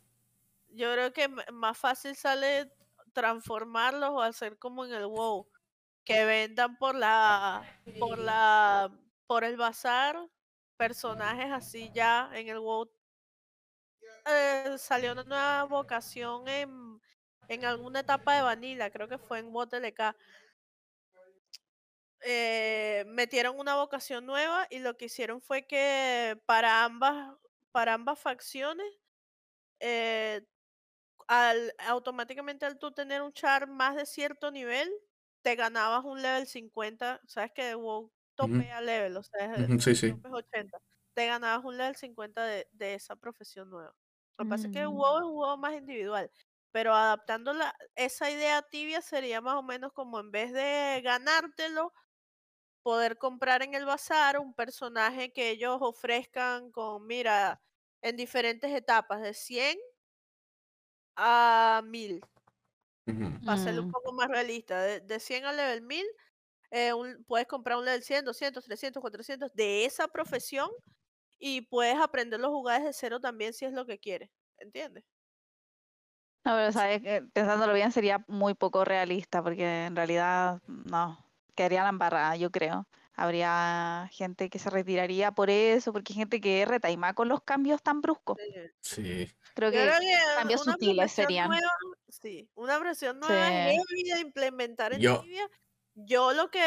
S1: Yo creo que más fácil sale transformarlos o hacer como en el WoW, que vendan por la, por la, por el bazar personajes así ya en el WoW. Eh, salió una nueva vocación en, en alguna etapa de Vanilla, creo que fue en WoW LK. Eh, metieron una vocación nueva y lo que hicieron fue que para ambas, para ambas facciones eh, al, automáticamente al tú tener un char más de cierto nivel, te ganabas un level 50, sabes que WoW topea level, o sea, es-
S2: Ujú, sí, sí.
S1: top es 80, te ganabas un level 50 de, de esa profesión nueva. Lo que pasa es que
S3: Mm.
S1: WoW es un juego más individual, pero adaptando la- esa idea tibia sería más o menos como en vez de ganártelo, poder comprar en el bazar un personaje que ellos ofrezcan con, mira, en diferentes etapas, de 100 a 1000,
S2: Ujú.
S1: para hacerlo un
S3: Mm.
S1: poco más realista. De, de 100 al level 1000, eh, un- puedes comprar un level 100, 200, 300, 400 de esa profesión y puedes aprenderlo a jugar desde cero también si es lo que quieres. ¿Entiendes?
S3: No, pero sabes que pensándolo bien sería muy poco realista porque en realidad no, quedaría la embarrada, yo creo. Habría gente que se retiraría por eso, porque hay gente que retaima con los cambios tan bruscos.
S2: Sí.
S3: Creo que
S1: creo que
S3: cambios
S1: una
S3: sutiles serían.
S1: nueva- sí, una versión nueva
S3: Sí.
S1: heavy de implementar en
S2: Yo-
S1: Tibia. Yo lo que,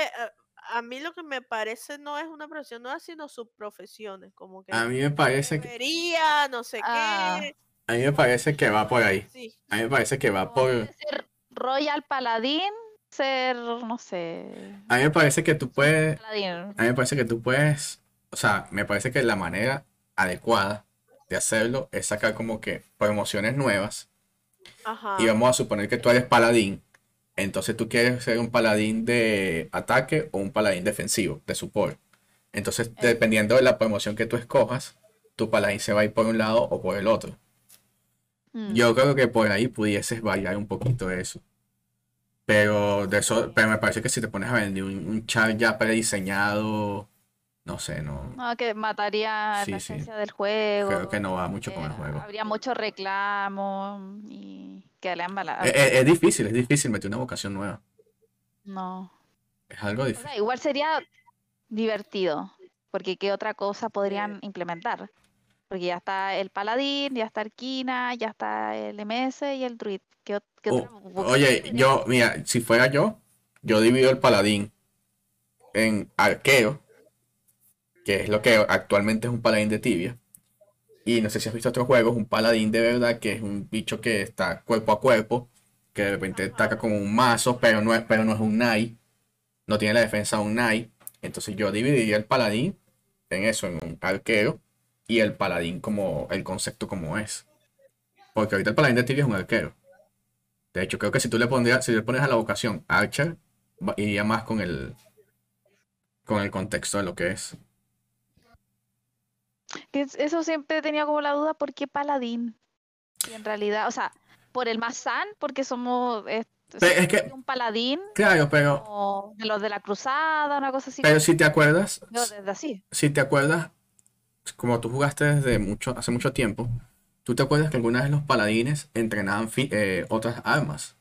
S1: a- mí lo que me parece no es una profesión nueva, sino subprofesiones, como que
S2: A mí me parece que,
S1: herrería, no sé
S3: Ah.
S1: qué.
S2: a mí me parece que va por ahí.
S1: Sí,
S2: A mí me parece que va por...
S3: ser Royal Paladín, ser, no sé,
S2: A mí me parece que tú puedes...
S3: Paladín.
S2: A mí me parece que tú puedes, o sea, me parece que la manera adecuada de hacerlo es sacar como que promociones nuevas
S1: ajá.
S2: y vamos a suponer que tú eres paladín, entonces tú quieres ser un paladín de ataque o un paladín defensivo, de support. Entonces,
S3: Eh.
S2: dependiendo de la promoción que tú escojas, tu paladín se va a ir por un lado o por el otro.
S3: Mm.
S2: Yo creo que por ahí pudieses variar un poquito eso. Pero de eso, pero me parece que si te pones a vender un, un char ya prediseñado, no sé, no.
S3: No, que mataría
S2: Sí,
S3: la
S2: sí.
S3: esencia del juego.
S2: Creo que no va mucho con el
S3: eh,
S2: juego.
S3: Habría mucho reclamo y que le embalada.
S2: Es, es- es difícil, es difícil meter una vocación nueva.
S3: No.
S2: Es algo
S3: O
S2: difícil.
S3: sea, igual sería divertido, porque ¿qué otra cosa podrían implementar? Porque ya está el paladín, ya está Arquina, ya está el MS y el druid. ¿Qué, qué
S2: Oh, Oye, yo, mira, si fuera yo, yo divido el paladín en arquero, que es lo que actualmente es un paladín de tibia. Y no sé si has visto otros juegos, un paladín de verdad, que es un bicho que está cuerpo a cuerpo, que de repente ataca con un mazo, pero no es, pero no es un knight, no tiene la defensa de un knight. Entonces yo dividiría el paladín en eso, en un arquero, y el paladín como el concepto como es. Porque ahorita el paladín de tibia es un arquero. De hecho, creo que si tú le pondrías, si le pones a la vocación Archer, iría más con el con el contexto de lo que es.
S3: Eso siempre he tenido como la duda, ¿por qué paladín? Y en realidad, o sea, por el Mazán, porque somos eh,
S2: Pe- es que-
S3: un paladín
S2: Claro, pero,
S3: de los de la cruzada, una cosa así.
S2: pero si te acuerdas,
S3: Yo desde así.
S2: si te acuerdas, como tú jugaste desde mucho, hace mucho tiempo, tú te acuerdas que algunas de los paladines entrenaban fi- eh, otras armas.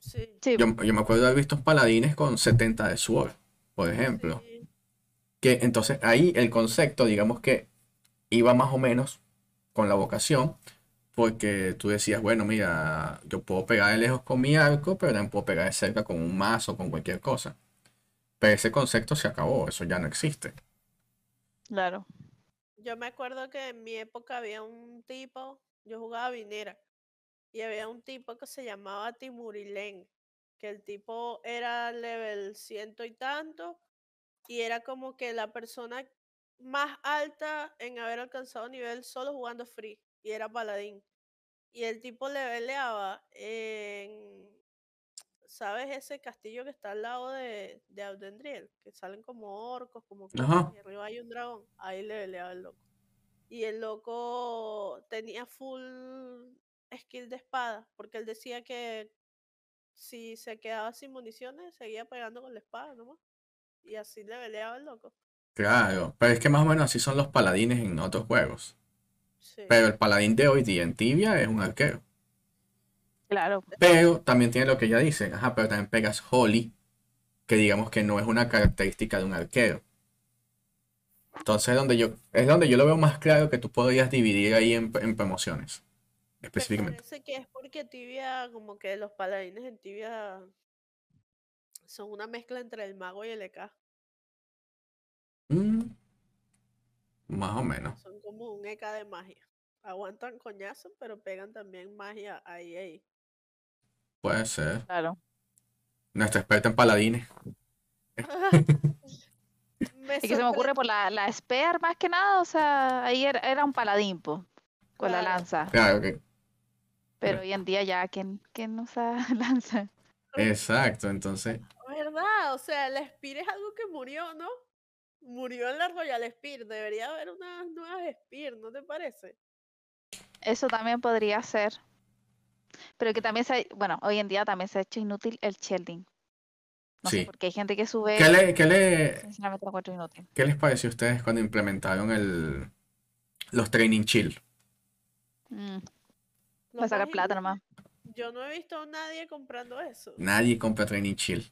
S1: Sí.
S3: Sí,
S2: Yo, yo me acuerdo de haber visto paladines con 70 de sword, por ejemplo.
S1: sí.
S2: Que entonces ahí el concepto, digamos que iba más o menos con la vocación, porque tú decías, bueno, mira, yo puedo pegar de lejos con mi arco, pero también puedo pegar de cerca con un mazo, con cualquier cosa. Pero ese concepto se acabó, eso ya no existe.
S3: claro.
S1: Yo me acuerdo que en mi época había un tipo, yo jugaba Vinera, y había un tipo que se llamaba Timurilén, que el tipo era level ciento y tanto, y era como que la persona más alta en haber alcanzado nivel solo jugando free, y era paladín. Y el tipo leveleaba en, ¿sabes ese castillo que está al lado de, de Audendriel? Que salen como orcos, como y arriba hay un dragón. Ahí leveleaba el loco. Y el loco tenía full skill de espada, porque él decía que si se quedaba sin municiones, seguía pegando con la espada nomás. Y así leveleaba el loco.
S2: Claro, pero es que más o menos así son los paladines en otros juegos.
S1: Sí.
S2: Pero el paladín de hoy día en Tibia es un arquero.
S3: Claro.
S2: Pero también tiene lo que ella dice, ajá, pero también pegas Holy, que digamos que no es una característica de un arquero. Entonces donde yo, es donde yo lo veo más claro que tú podrías dividir ahí en, en promociones,
S1: Me
S2: específicamente.
S1: parece que es porque Tibia, como que los paladines en Tibia son una mezcla entre el mago y el EK.
S2: Mm, más o menos.
S1: Son como un EK de magia. Aguantan coñazo, pero pegan también magia ahí, ahí.
S2: Puede ser.
S3: Claro.
S2: Nuestra experta en paladines.
S1: Me
S3: Es que se me ocurre por la, la Spear más que nada, o sea, ahí era, era un paladín, po, con la
S1: Claro.
S3: lanza.
S2: Claro que,
S3: Pero hoy en día ya, ¿quién, quién usa lanza?
S2: exacto, entonces,
S1: ¿Verdad? O sea, el Spear es algo que murió, ¿no? Murió en la Royal Spear. Debería haber unas nuevas Spear, ¿no te parece?
S3: Eso también podría ser. Pero que también se, ha- bueno, hoy en día también se ha hecho inútil el shielding. No sé,
S2: Sí.
S3: porque hay gente que sube,
S2: ¿qué le, qué le,
S3: sinceramente lo encuentro inútil.
S2: qué les pareció a ustedes cuando implementaron el, los training chill?
S3: Mm,
S1: Lo
S3: para sacar plata nomás.
S1: yo no he visto a nadie comprando eso.
S2: Nadie compra Training Chill.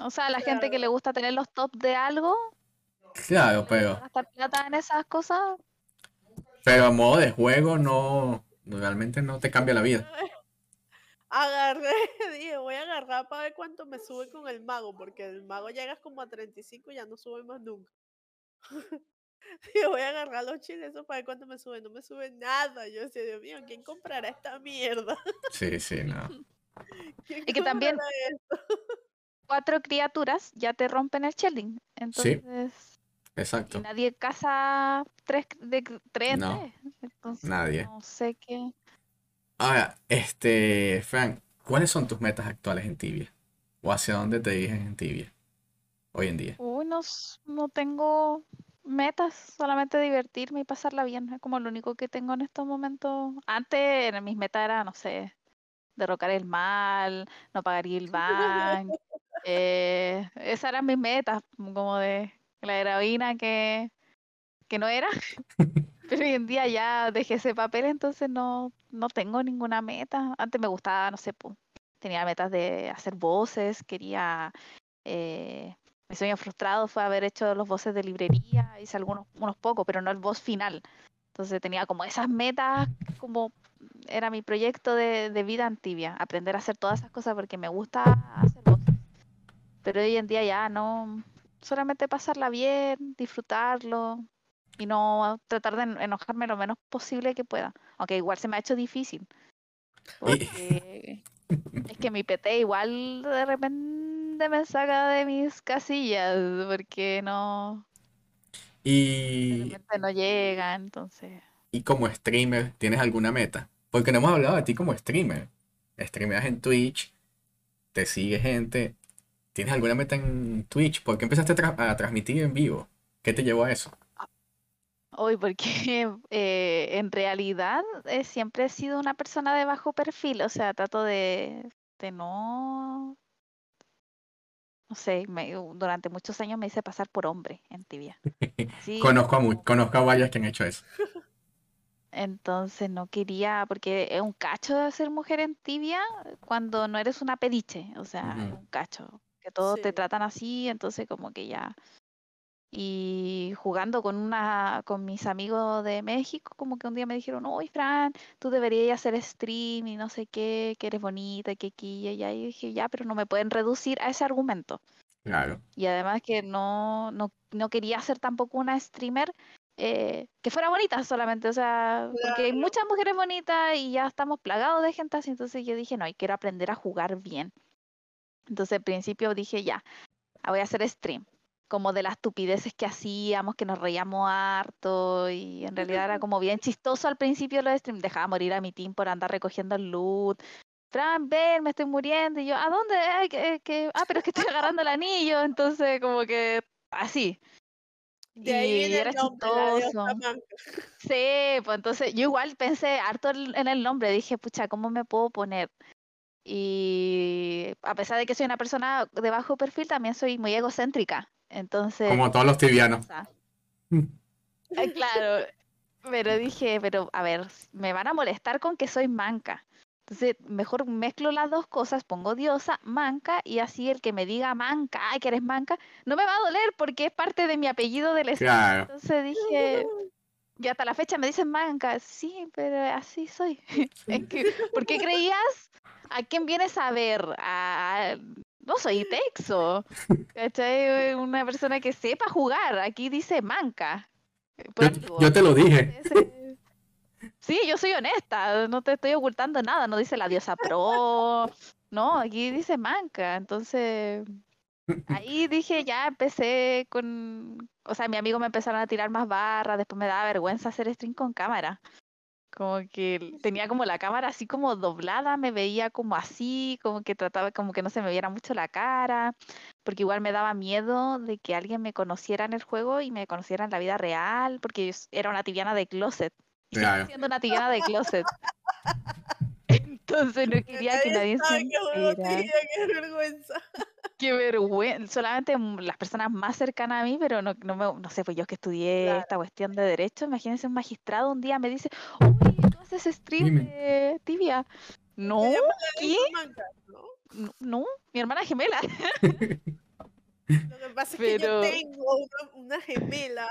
S3: O sea, la gente que le gusta tener los top de algo,
S2: Claro, pero,
S3: gastar plata en esas cosas,
S2: pero a modo de juego no, realmente no te cambia la vida.
S1: Agarré, dije, voy a agarrar para ver cuánto me sube con el mago, porque el mago llegas como a 35 y ya no sube más nunca. Dije, voy a agarrar los chiles para ver cuánto me sube. No me sube nada. Yo decía, Dios mío, ¿quién comprará esta mierda?
S2: Sí, sí, no.
S1: ¿Quién
S3: Y que también-? Cuatro criaturas ya te rompen el shelling. Entonces,
S2: Exacto.
S3: nadie caza tres de tres en
S2: No,
S3: tres. Entonces,
S2: nadie.
S3: no sé qué.
S2: Ahora, este, Frank, ¿cuáles son tus metas actuales en Tibia? ¿O hacia dónde te diriges en Tibia hoy en día?
S3: Uy, no, no tengo metas, solamente divertirme y pasarla bien. Es como lo único que tengo en estos momentos. Antes mis metas eran, no sé, derrocar el mal, no pagar el bank. Eh, esas eran mis metas, como de la heroína que, que no era. Pero hoy en día ya dejé ese papel, entonces no, no tengo ninguna meta. Antes me gustaba, no sé, po, tenía metas de hacer voces, quería... eh, mi sueño frustrado fue haber hecho los voces de librería, hice algunos unos pocos, pero no el voz final. Entonces tenía como esas metas, como era mi proyecto de, de vida en Tibia, aprender a hacer todas esas cosas porque me gusta hacer. Pero hoy en día ya no, solamente pasarla bien, disfrutarlo y no tratar de en- enojarme lo menos posible que pueda. Aunque igual se me ha hecho difícil. Porque es que mi PT igual de repente me saca de mis casillas porque no, de
S2: Y,
S3: repente no llega, entonces.
S2: y como streamer, ¿tienes alguna meta? Porque no hemos hablado de ti como streamer. Streameas en Twitch, te sigue gente. ¿Tienes alguna meta en Twitch? ¿Por qué empezaste a, tra- a transmitir en vivo? ¿Qué te llevó a eso?
S3: Hoy, porque eh, en realidad eh, siempre he sido una persona de bajo perfil, o sea, trato de, de no, no sé, me- durante muchos años me hice pasar por hombre en tibia. Sí,
S2: Conozco a, mu- conozco a varias que han hecho eso.
S3: entonces no quería, porque es un cacho de ser mujer en tibia cuando no eres una pediche, o sea, un cacho, que todos te
S1: Sí.
S3: tratan así, entonces como que ya. Y jugando con una, con mis amigos de México, como que un día me dijeron, uy, Fran, tú deberías hacer stream y no sé qué, que eres bonita, que aquí y allá. Y dije, ya, pero no me pueden reducir a ese argumento.
S2: Claro.
S3: Y además que no, no, no quería ser tampoco una streamer eh, que fuera bonita solamente, o sea, porque hay
S1: Claro.
S3: muchas mujeres bonitas y ya estamos plagados de gente así, entonces yo dije, no, y quiero aprender a jugar bien. Entonces al principio dije, ya, ah, voy a hacer stream, como de las estupideces que hacíamos, que nos reíamos harto, y en realidad era como bien chistoso al principio los streams, dejaba morir a mi team por andar recogiendo el loot. Fran, ven, me estoy muriendo. Y yo, ¿a dónde? Ay, que, que- Ah, pero es que estoy agarrando el anillo. Entonces, como que así.
S1: De ahí
S3: Y
S1: viene
S3: era
S1: el nombre,
S3: chistoso. Sí, pues entonces yo igual pensé harto en el nombre, dije, pucha, ¿cómo me puedo poner? Y a pesar de que soy una persona de bajo perfil, también soy muy egocéntrica. Entonces,
S2: Como todos los tibianos.
S3: eh, claro, pero dije, pero a ver, me van a molestar con que soy manca. Entonces, mejor mezclo las dos cosas, pongo diosa, manca, y así el que me diga manca, ay, que eres manca, no me va a doler porque es parte de mi apellido del stream.
S2: Claro.
S3: Entonces dije, y hasta la fecha me dicen manca, sí, pero así soy. Es que, ¿por qué creías? ¿A quién vienes a ver? A, no soy Texo, ¿cachai? Una persona que sepa jugar, aquí dice manca. por
S2: Yo, yo te lo dije.
S3: Sí, yo soy honesta, no te estoy ocultando nada, no dice la diosa pro, no, aquí dice manca, entonces ahí dije, ya empecé con, o sea, mi amigo me empezaron a tirar más barras, después me daba vergüenza hacer stream con cámara, como que tenía como la cámara así como doblada, me veía como así, como que trataba como que no se me viera mucho la cara, porque igual me daba miedo de que alguien me conociera en el juego y me conociera en la vida real, porque yo era una tibiana de closet. Y sigo
S2: Claro.
S3: siendo una tibiana de closet. Entonces no quería que nadie se enterara.
S1: qué vergüenza.
S3: Qué vergüenza. Solamente las personas más cercanas a mí, pero no, no, me, no sé, pues yo que estudié
S1: Claro.
S3: esta cuestión de derecho, imagínense un magistrado un día me dice, uy, tú haces stream
S2: Dime.
S3: de tibia. No, ¿qué?
S1: ¿no?
S3: No, no, mi hermana gemela.
S1: Lo que pasa es que yo
S3: Pero-
S1: tengo una, una gemela.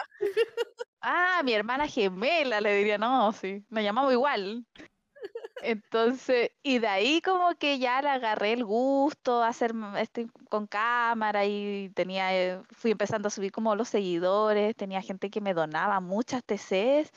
S3: Ah, mi hermana gemela, le diría, no, sí, nos llamamos igual. Entonces, y de ahí como que ya le agarré el gusto a hacer este con cámara y tenía, eh, fui empezando a subir como los seguidores, tenía gente que me donaba muchas TCs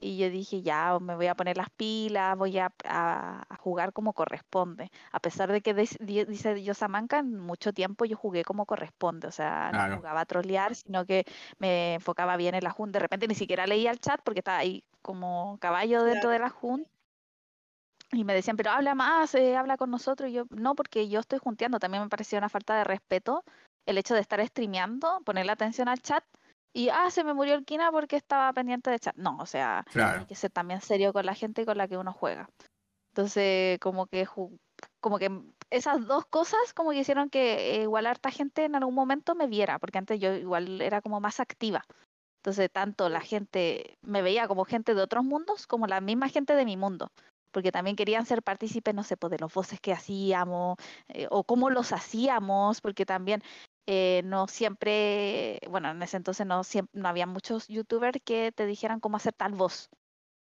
S3: y yo dije, ya, me voy a poner las pilas, voy a, a- a jugar como corresponde. A pesar de que dis- di- dice Yosamanca, mucho tiempo yo jugué como corresponde, o sea,
S2: Claro.
S3: no jugaba a trolear, sino que me enfocaba bien en la junta. De repente ni siquiera leía el chat porque estaba ahí como caballo dentro de la junta. Y me decían, pero habla más, eh, habla con nosotros. Y yo, no, porque yo estoy junteando. También me parecía una falta de respeto el hecho de estar streameando, ponerle atención al chat. Y, ah, se me murió el Kina porque estaba pendiente de chat. No, o sea,
S2: Claro.
S3: hay que ser también serio con la gente con la que uno juega. Entonces, como que, como que esas dos cosas como que hicieron que eh, igual harta gente en algún momento me viera, porque antes yo igual era como más activa. Entonces, tanto la gente me veía como gente de otros mundos, como la misma gente de mi mundo, porque también querían ser partícipes, no sé, pues de los voces que hacíamos, eh, o cómo los hacíamos, porque también eh, no siempre, bueno, en ese entonces no, siem- no había muchos youtubers que te dijeran cómo hacer tal voz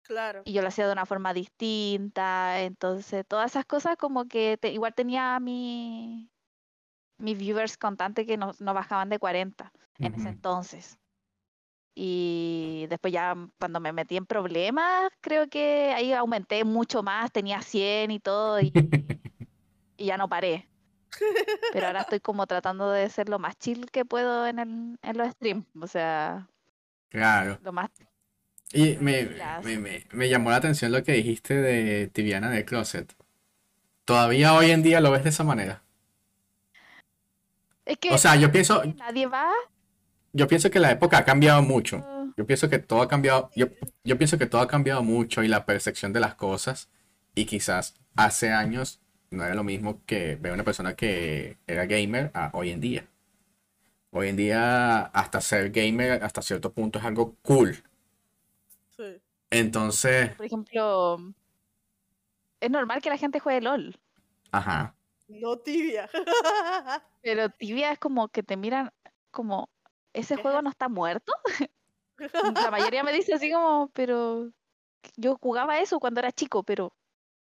S1: Claro.
S3: y yo lo hacía de una forma distinta, entonces todas esas cosas como que te- igual tenía mi, mis viewers constantes que no, no bajaban de 40 en ese entonces. Y después ya cuando me metí en problemas, creo que ahí aumenté mucho más, tenía 100 y todo y, y ya no paré. Pero ahora estoy como tratando de ser lo más chill que puedo en, el, en los streams, o sea,
S2: Claro.
S3: lo más...
S2: Y me, me, me, me llamó la atención lo que dijiste de Tibiana de Closet. ¿Todavía hoy en día lo ves de esa manera?
S3: Es que
S2: O sea, yo pienso,
S3: nadie va...
S2: yo pienso que la época ha cambiado mucho.
S3: uh,
S2: Yo pienso que todo ha cambiado, yo, yo pienso que todo ha cambiado mucho y la percepción de las cosas. Y quizás hace años no era lo mismo que ver a una persona que era gamer a hoy en día. Hoy en día, hasta ser gamer hasta cierto punto es algo cool.
S1: Sí.
S2: Entonces,
S3: Por ejemplo, es normal que la gente juegue LOL,
S2: ajá.
S1: No tibia.
S3: pero tibia es como que te miran como, ¿ese
S1: ¿Qué es
S3: juego no está muerto? La mayoría me dice así como, pero yo jugaba eso cuando era chico, pero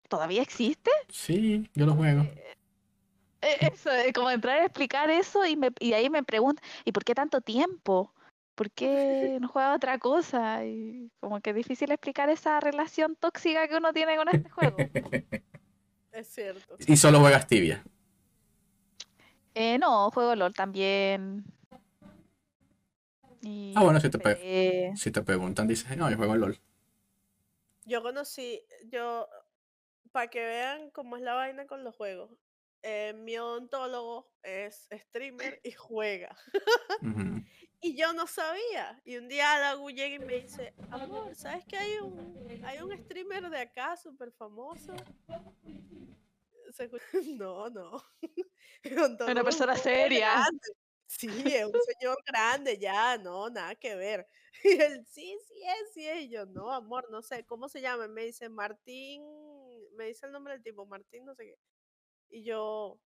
S3: ¿todavía existe?
S2: Sí, yo lo juego.
S3: Eh, Eso, es como entrar a explicar eso y, me, y ahí me preguntan, ¿y por qué tanto tiempo? ¿Por qué no juega otra cosa? Y como que es difícil explicar esa relación tóxica que uno tiene con este juego.
S1: Es cierto.
S2: Y solo juegas tibia.
S3: Eh, no, juego LOL también. Y
S2: Ah, bueno, si te, pre-
S3: eh,
S2: si te preguntan, dices, no, yo juego LOL.
S1: Yo conocí, yo, para que vean cómo es la vaina con los juegos, eh, mi odontólogo es streamer y juega. Y yo no sabía. Y un día Dagu llega y me dice, amor, ¿sabes que hay un, hay un streamer de acá súper famoso? No, no. Mi odontólogo es un
S3: persona seria.
S1: grande. Sí, es un señor grande, ya, no, nada que ver. Y él, sí, sí es, sí es. Y yo, no, amor, no sé, ¿cómo se llama? Me dice Martín, me dice el nombre del tipo, Martín, no sé qué. Y yo,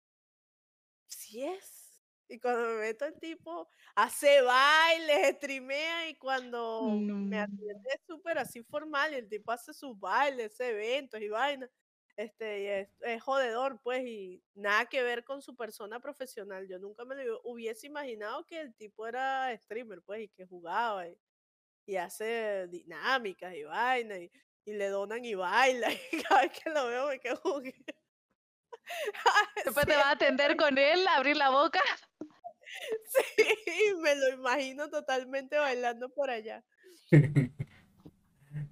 S1: sí es. Y cuando me meto el tipo, hace bailes, streamea y cuando me atiende es súper así formal y el tipo hace sus bailes, eventos y vainas. Este, y es, es jodedor, pues, y nada que ver con su persona profesional. Yo nunca me lo hubiese imaginado que el tipo era streamer, pues, y que jugaba y, y hace dinámicas y vainas y, y le donan y baila. Y cada vez que lo veo me quedo
S3: después
S1: Sí,
S3: te vas a atender con él, abrir la boca.
S1: Sí, me lo imagino totalmente bailando por allá.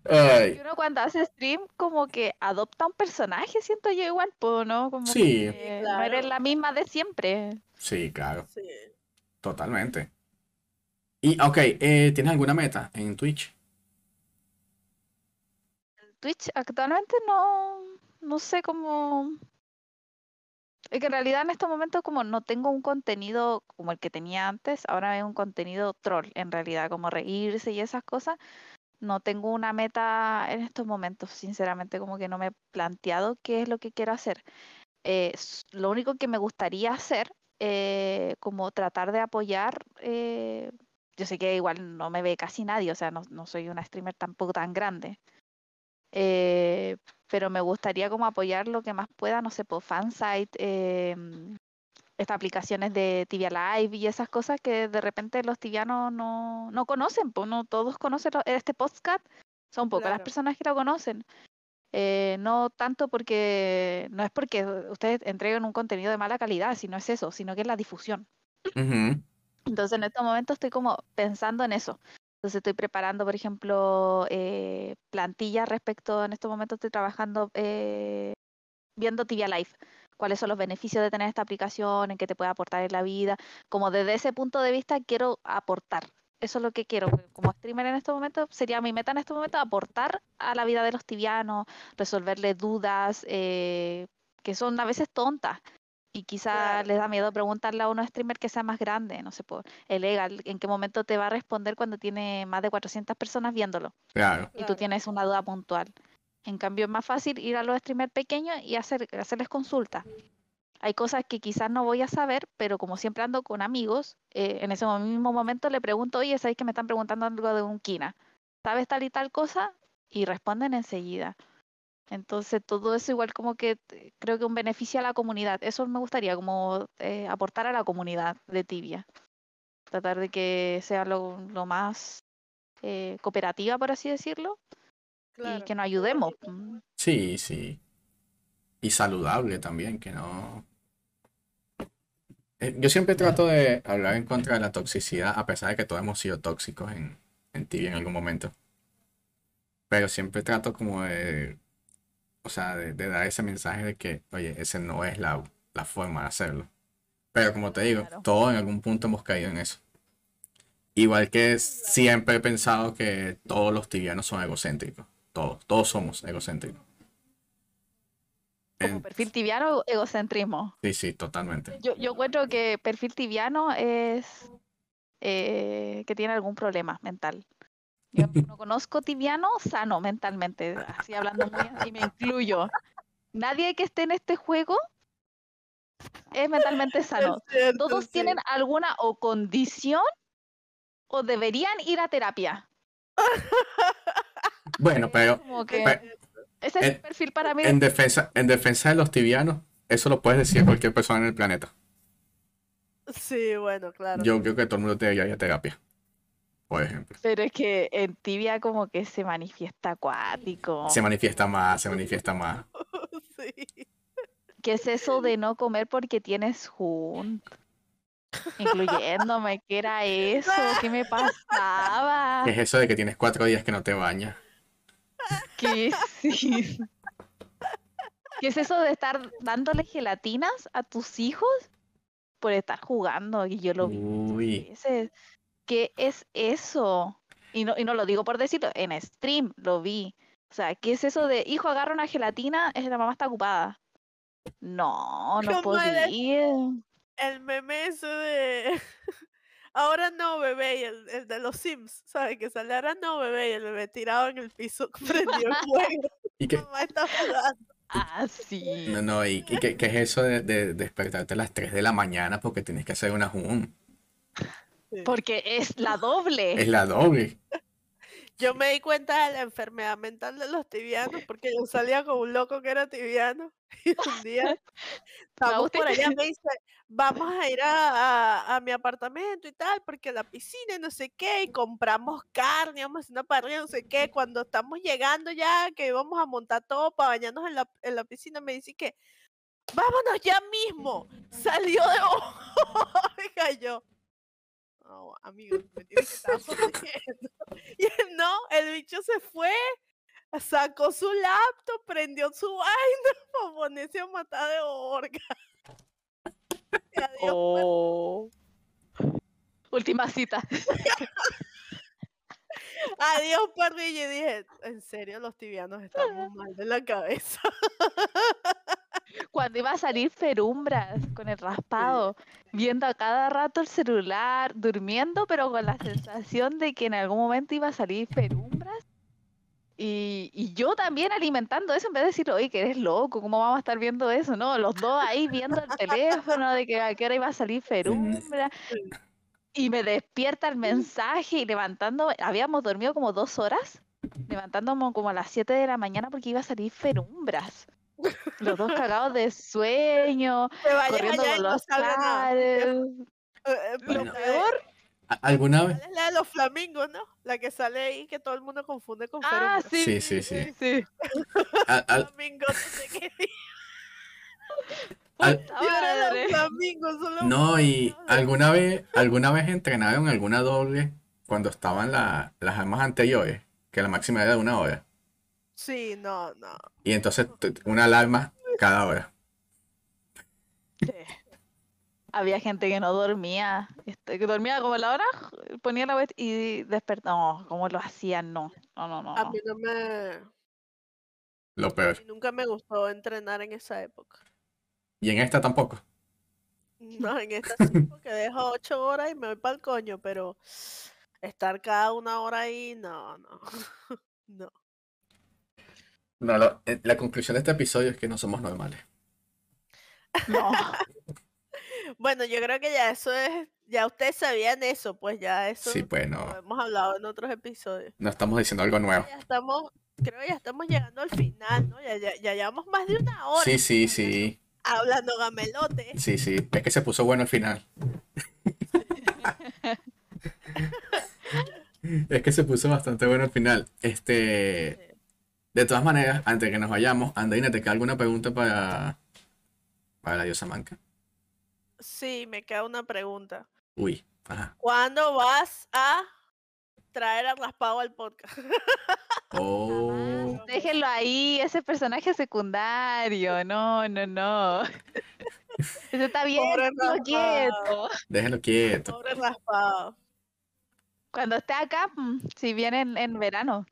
S2: Ay,
S3: uno cuando hace stream como que adopta un personaje, siento yo igual, ¿no? Como
S2: Sí.
S3: que no eres la misma de siempre.
S2: sí, claro,
S1: Sí.
S2: totalmente. Y, ok, eh, ¿tienes alguna meta en Twitch?
S3: Twitch actualmente no, no sé cómo... Es que en realidad en estos momentos como no tengo un contenido como el que tenía antes, ahora es un contenido troll en realidad, como reírse y esas cosas. No tengo una meta en estos momentos, sinceramente, como que no me he planteado qué es lo que quiero hacer. Eh, lo único que me gustaría hacer, eh, como tratar de apoyar, eh, yo sé que igual no me ve casi nadie, o sea, no, no soy una streamer tampoco tan grande, pero me gustaría como apoyar lo que más pueda, no sé, por fansite, em, estas aplicaciones de Tibia Live y esas cosas que de repente los tibianos no, no conocen, pues no todos conocen este podcast, son pocas las personas que lo conocen. Eh, no tanto porque, no es porque ustedes entreguen un contenido de mala calidad, si no es eso, sino que es la difusión. Entonces en estos momentos estoy como pensando en eso. Entonces estoy preparando, por ejemplo, eh, plantillas respecto, en estos momentos estoy trabajando eh, viendo Tibia Live, cuáles son los beneficios de tener esta aplicación, en qué te puede aportar en la vida. Como desde ese punto de vista quiero aportar. Eso es lo que quiero. Como streamer en estos momentos, sería mi meta en estos momentos aportar a la vida de los tibianos, resolverles dudas eh, que son a veces tontas. Y quizá
S1: Claro.
S3: les da miedo preguntarle a un streamer que sea más grande, no sé, por el legal, en qué momento te va a responder cuando tiene más de 400 personas viéndolo
S2: Claro.
S3: y tú tienes una duda puntual. En cambio, es más fácil ir a los streamers pequeños y hacer, hacerles consultas. Hay cosas que quizás no voy a saber, pero como siempre ando con amigos, eh, en ese mismo momento le pregunto, oye, ¿sabéis que me están preguntando algo de un Kina? ¿Sabes tal y tal cosa? Y responden enseguida. Entonces, todo eso igual como que eh, creo que un beneficio a la comunidad. Eso me gustaría, como eh, aportar a la comunidad de Tibia. Tratar de que sea lo, más cooperativa, por así decirlo, y que nos ayudemos. mm.
S2: Sí, sí. Y saludable también, que no. Eh, Yo siempre trato de hablar en contra de la toxicidad, a pesar de que todos hemos sido tóxicos en, en Tibia en algún momento. Pero siempre trato como de, o sea, de, de dar ese mensaje de que, oye, ese no es la, la forma de hacerlo. Pero como te digo,
S3: Claro.
S2: todos en algún punto hemos caído en eso. Igual que siempre he pensado que todos los tibianos son egocéntricos. Todos, todos somos egocéntricos.
S3: Como perfil tibiano o egocentrismo.
S2: Sí, sí, totalmente.
S3: Yo, yo encuentro que perfil tibiano es eh, que tiene algún problema mental. Yo no conozco tibiano sano mentalmente, así hablando muy, y me incluyo. Nadie que esté en este juego es mentalmente sano.
S1: Es cierto,
S3: Todos
S1: sí.
S3: tienen alguna o condición o deberían ir a terapia.
S2: Bueno, pero
S3: Como que
S2: pe-
S3: ese es el perfil para mí.
S2: en defensa, en defensa de los tibianos, eso lo puedes decir a cualquier persona en el planeta.
S1: Sí, bueno, claro.
S2: Yo creo que todo el mundo debería ir a terapia, por ejemplo.
S3: Pero es que en tibia como que se manifiesta acuático.
S2: Se manifiesta más, se manifiesta más.
S1: Sí.
S3: ¿Qué es eso de no comer porque tienes Jun? Incluyéndome, ¿qué era eso? ¿Qué me pasaba?
S2: ¿Qué es eso de que tienes cuatro días que no te bañas?
S3: ¿Qué es eso de estar dándole gelatinas a tus hijos por estar jugando? Y yo lo vi muchas
S2: Uy,
S3: veces. ¿Qué es eso? Y no, y no lo digo por decirlo, en stream lo vi. O sea, ¿qué es eso de hijo agarra una gelatina? Es la mamá está ocupada. No, no podía.
S1: El meme ese de. Ahora no, bebé, y el, el de los Sims, ¿sabes? Que sale ahora no, bebé, y el bebé tirado en el piso, prendió el fuego.
S2: ¿y qué?
S1: Mamá está jugando.
S3: Ah, sí.
S2: No, no, ¿y, y qué, qué es eso de, de despertarte a las 3 de la mañana porque tienes que hacer una?
S1: Sí.
S3: Porque es la doble.
S2: Es la doble.
S1: Yo me di cuenta de la enfermedad mental de los tibianos porque yo salía con un loco que era tibiano y un día estamos por allá me dice vamos a ir a, a- a mi apartamento y tal porque la piscina y no sé qué y compramos carne vamos a hacer una parrilla no sé qué cuando estamos llegando ya que íbamos a montar todo para bañarnos en la, en la piscina me dice que vámonos ya mismo salió de Oiga, yo no, amigo, me tienes que estar jodiendo. Y él no, el bicho se fue, sacó su laptop, prendió su vaina para ponerse a matar de orga. Y adiós, pues.
S3: Oh. Última cita.
S1: adiós, parrilla. Y dije, en serio, los tibianos estamos mal de la cabeza.
S3: Cuando iba a salir Ferumbras con el raspado, viendo a cada rato el celular, durmiendo, pero con la sensación de que en algún momento iba a salir Ferumbras. Y, y yo también alimentando eso en vez de decir, oye, que eres loco, ¿cómo vamos a estar viendo eso? No, los dos ahí viendo el teléfono de que a qué hora iba a salir Ferumbra. Y me despierta el mensaje y levantando, habíamos dormido como dos horas, levantándome como a las 7 de la mañana porque iba a salir Ferumbras. Los dos cagados de sueño, corriendo
S1: allá y
S3: con
S1: no
S3: los padres.
S1: Eh, eh,
S2: Bueno.
S1: lo
S3: peor,
S2: ¿A- ¿Alguna vez?
S1: ¿Cuál es la de los flamingos, no? La que sale ahí que todo el mundo confunde con
S3: ah, sí,
S2: Sí, sí, sí.
S3: sí.
S1: Flamingos, no sé qué.
S2: al-
S3: Puta
S1: Yo era
S3: madre.
S1: los flamingos, solo
S2: no, y alguna vez, alguna vez entrenaron alguna doble cuando estaban la- las armas anteriores, que la máxima era de una hora.
S1: Sí, no, no.
S2: Y entonces una alarma cada hora.
S3: Sí. Había gente que no dormía, este, que dormía como la hora, ponía la web y despertaba. No, ¿cómo lo hacían? No, no, no, no.
S1: A mí no me.
S2: Lo
S1: a
S2: peor.
S1: mí nunca me gustó entrenar en esa época.
S2: Y en esta tampoco.
S1: No, en esta sí, porque dejo ocho horas y me voy para el coño, pero estar cada una hora ahí, no, no. No.
S2: No, lo- eh, la conclusión de este episodio es que no somos normales.
S3: No.
S1: Bueno, yo creo que ya eso es, ya ustedes sabían eso, pues ya eso
S2: Sí, pues
S1: lo
S2: no,
S1: hemos hablado en otros episodios.
S2: no estamos diciendo algo nuevo.
S1: Ya estamos, creo que ya estamos llegando al final, ¿no? Ya, ya, ya llevamos más de una hora
S2: Sí, sí, sí,
S1: hablando gamelote.
S2: sí, sí. Es que se puso bueno al final. Es que se puso bastante bueno al final. Este, de todas maneras, antes de que nos vayamos, Andreina, ¿te queda alguna pregunta para, para la diosa manca?
S1: Sí, me queda una pregunta.
S2: Uy, ajá.
S1: ¿Cuándo vas a traer a Raspado al podcast?
S2: Oh,
S3: Déjenlo ahí, ese personaje secundario. No, no, no. Eso está bien, déjenlo quieto.
S2: déjelo quieto.
S1: Pobre Raspado.
S3: Cuando esté acá, mm, si viene en, en verano.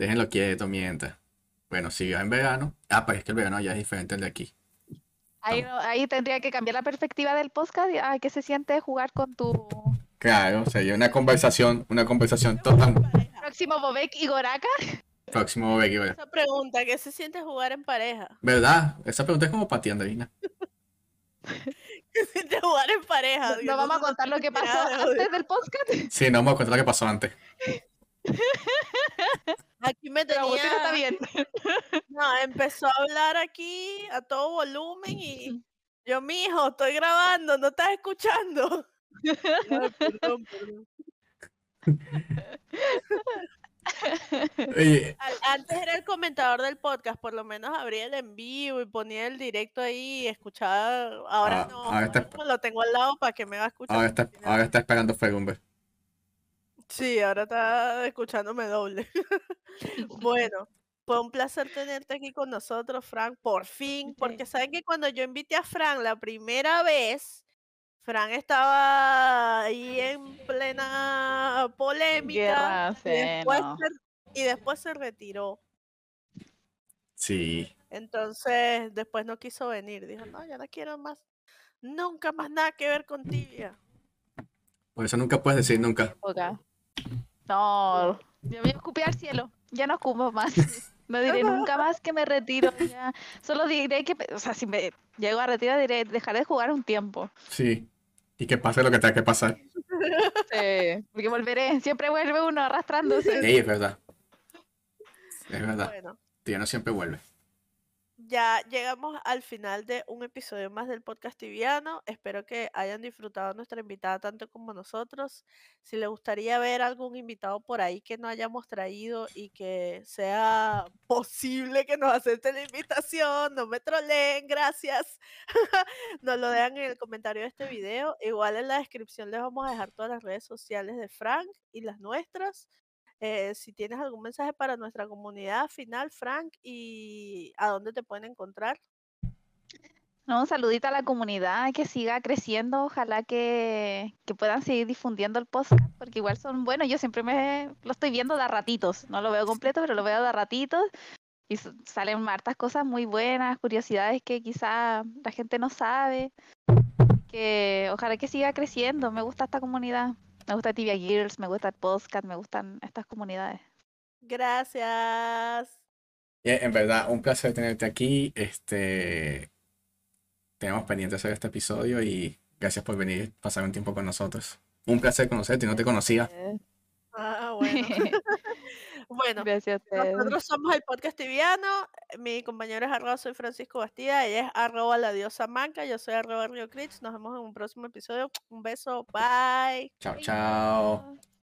S2: Déjenlo quieto mientras. Bueno, si en verano. Ah, pues es que el verano ya es diferente al de aquí.
S3: Ahí, no- ahí tendría que cambiar la perspectiva del podcast. ¿A qué se siente jugar con tu
S2: Claro, sería una conversación, una conversación total.
S3: Próximo Bobek y Goraka?
S2: Próximo Becky, ¿verdad?
S1: Esa pregunta, ¿qué se siente jugar en pareja?
S2: ¿Verdad? Esa pregunta es como para ti.
S1: ¿Qué se siente jugar en pareja?
S3: No vamos a contar lo que pasó antes del podcast.
S2: Sí, no vamos a contar lo que pasó antes.
S1: Aquí me
S3: Pero Agustina está
S1: tenía,
S3: bien.
S1: no, empezó a hablar aquí a todo volumen y yo, mijo, estoy grabando, no estás escuchando. Ay, perdón, perdón.
S2: Oye,
S1: Al- Antes era el comentador del podcast, por lo menos abría el en vivo y ponía el directo ahí y escuchaba. Ahora
S2: Ah,
S1: no,
S2: ahora está-
S1: lo tengo al lado para que me va a escuchar.
S2: ahora está, ahora está esperando Ferumbe.
S1: Sí, ahora está escuchándome doble. bueno, fue un placer tenerte aquí con nosotros, Frank, por fin, porque saben que cuando yo invité a Frank la primera vez, Frank estaba ahí en plena polémica
S3: Guerra,
S1: y, después se, y después se retiró.
S2: Sí.
S1: Entonces, después no quiso venir. Dijo, no, ya no quiero más. Nunca más nada que ver con tibia.
S2: Por eso nunca puedes decir nunca.
S3: época. No, yo voy a escupir al cielo. Ya no escupo más. No diré nunca más que me retiro. Ya. Solo diré que, o sea, si me llego a retirar, diré, dejaré de jugar un tiempo.
S2: Sí. Y que pase lo que tenga que pasar.
S3: Sí, porque volveré. Siempre vuelve uno arrastrándose.
S2: Ey, es verdad. Es verdad.
S1: Bueno,
S2: Tío no siempre vuelve.
S1: Ya llegamos al final de un episodio más del podcast tibiano. Espero que hayan disfrutado nuestra invitada tanto como nosotros. Si les gustaría ver algún invitado por ahí que no hayamos traído y que sea posible que nos acepten la invitación, no me troleen, gracias. nos lo dejan en el comentario de este video. Igual en la descripción les vamos a dejar todas las redes sociales de Frank y las nuestras. Eh, si tienes algún mensaje para nuestra comunidad final, Frank, y a dónde te pueden encontrar.
S3: No, un saludito a la comunidad que siga creciendo. Ojalá que, que puedan seguir difundiendo el podcast, porque igual son buenos. Yo siempre me lo estoy viendo de a ratitos. No lo veo completo, pero lo veo de a ratitos. Y salen hartas cosas muy buenas, curiosidades que quizá la gente no sabe. Que ojalá que siga creciendo. Me gusta esta comunidad. Me gusta Tibia Girls, me gusta el podcast, me gustan estas comunidades.
S1: Gracias.
S2: Y en verdad, un placer tenerte aquí. Este, tenemos pendiente hacer este episodio y gracias por venir, pasar un tiempo con nosotros. Un placer conocerte, no te conocía.
S1: Ah, bueno. bueno,
S3: Gracias a ustedes.
S1: nosotros somos el podcast tibiano. Mi compañero es arroba soy Francisco Bastida, ella es arroba la diosa manca, yo soy arroba Rio Crits. Nos vemos en un próximo episodio. Un beso, bye.
S2: Chao, chao.
S3: Bye.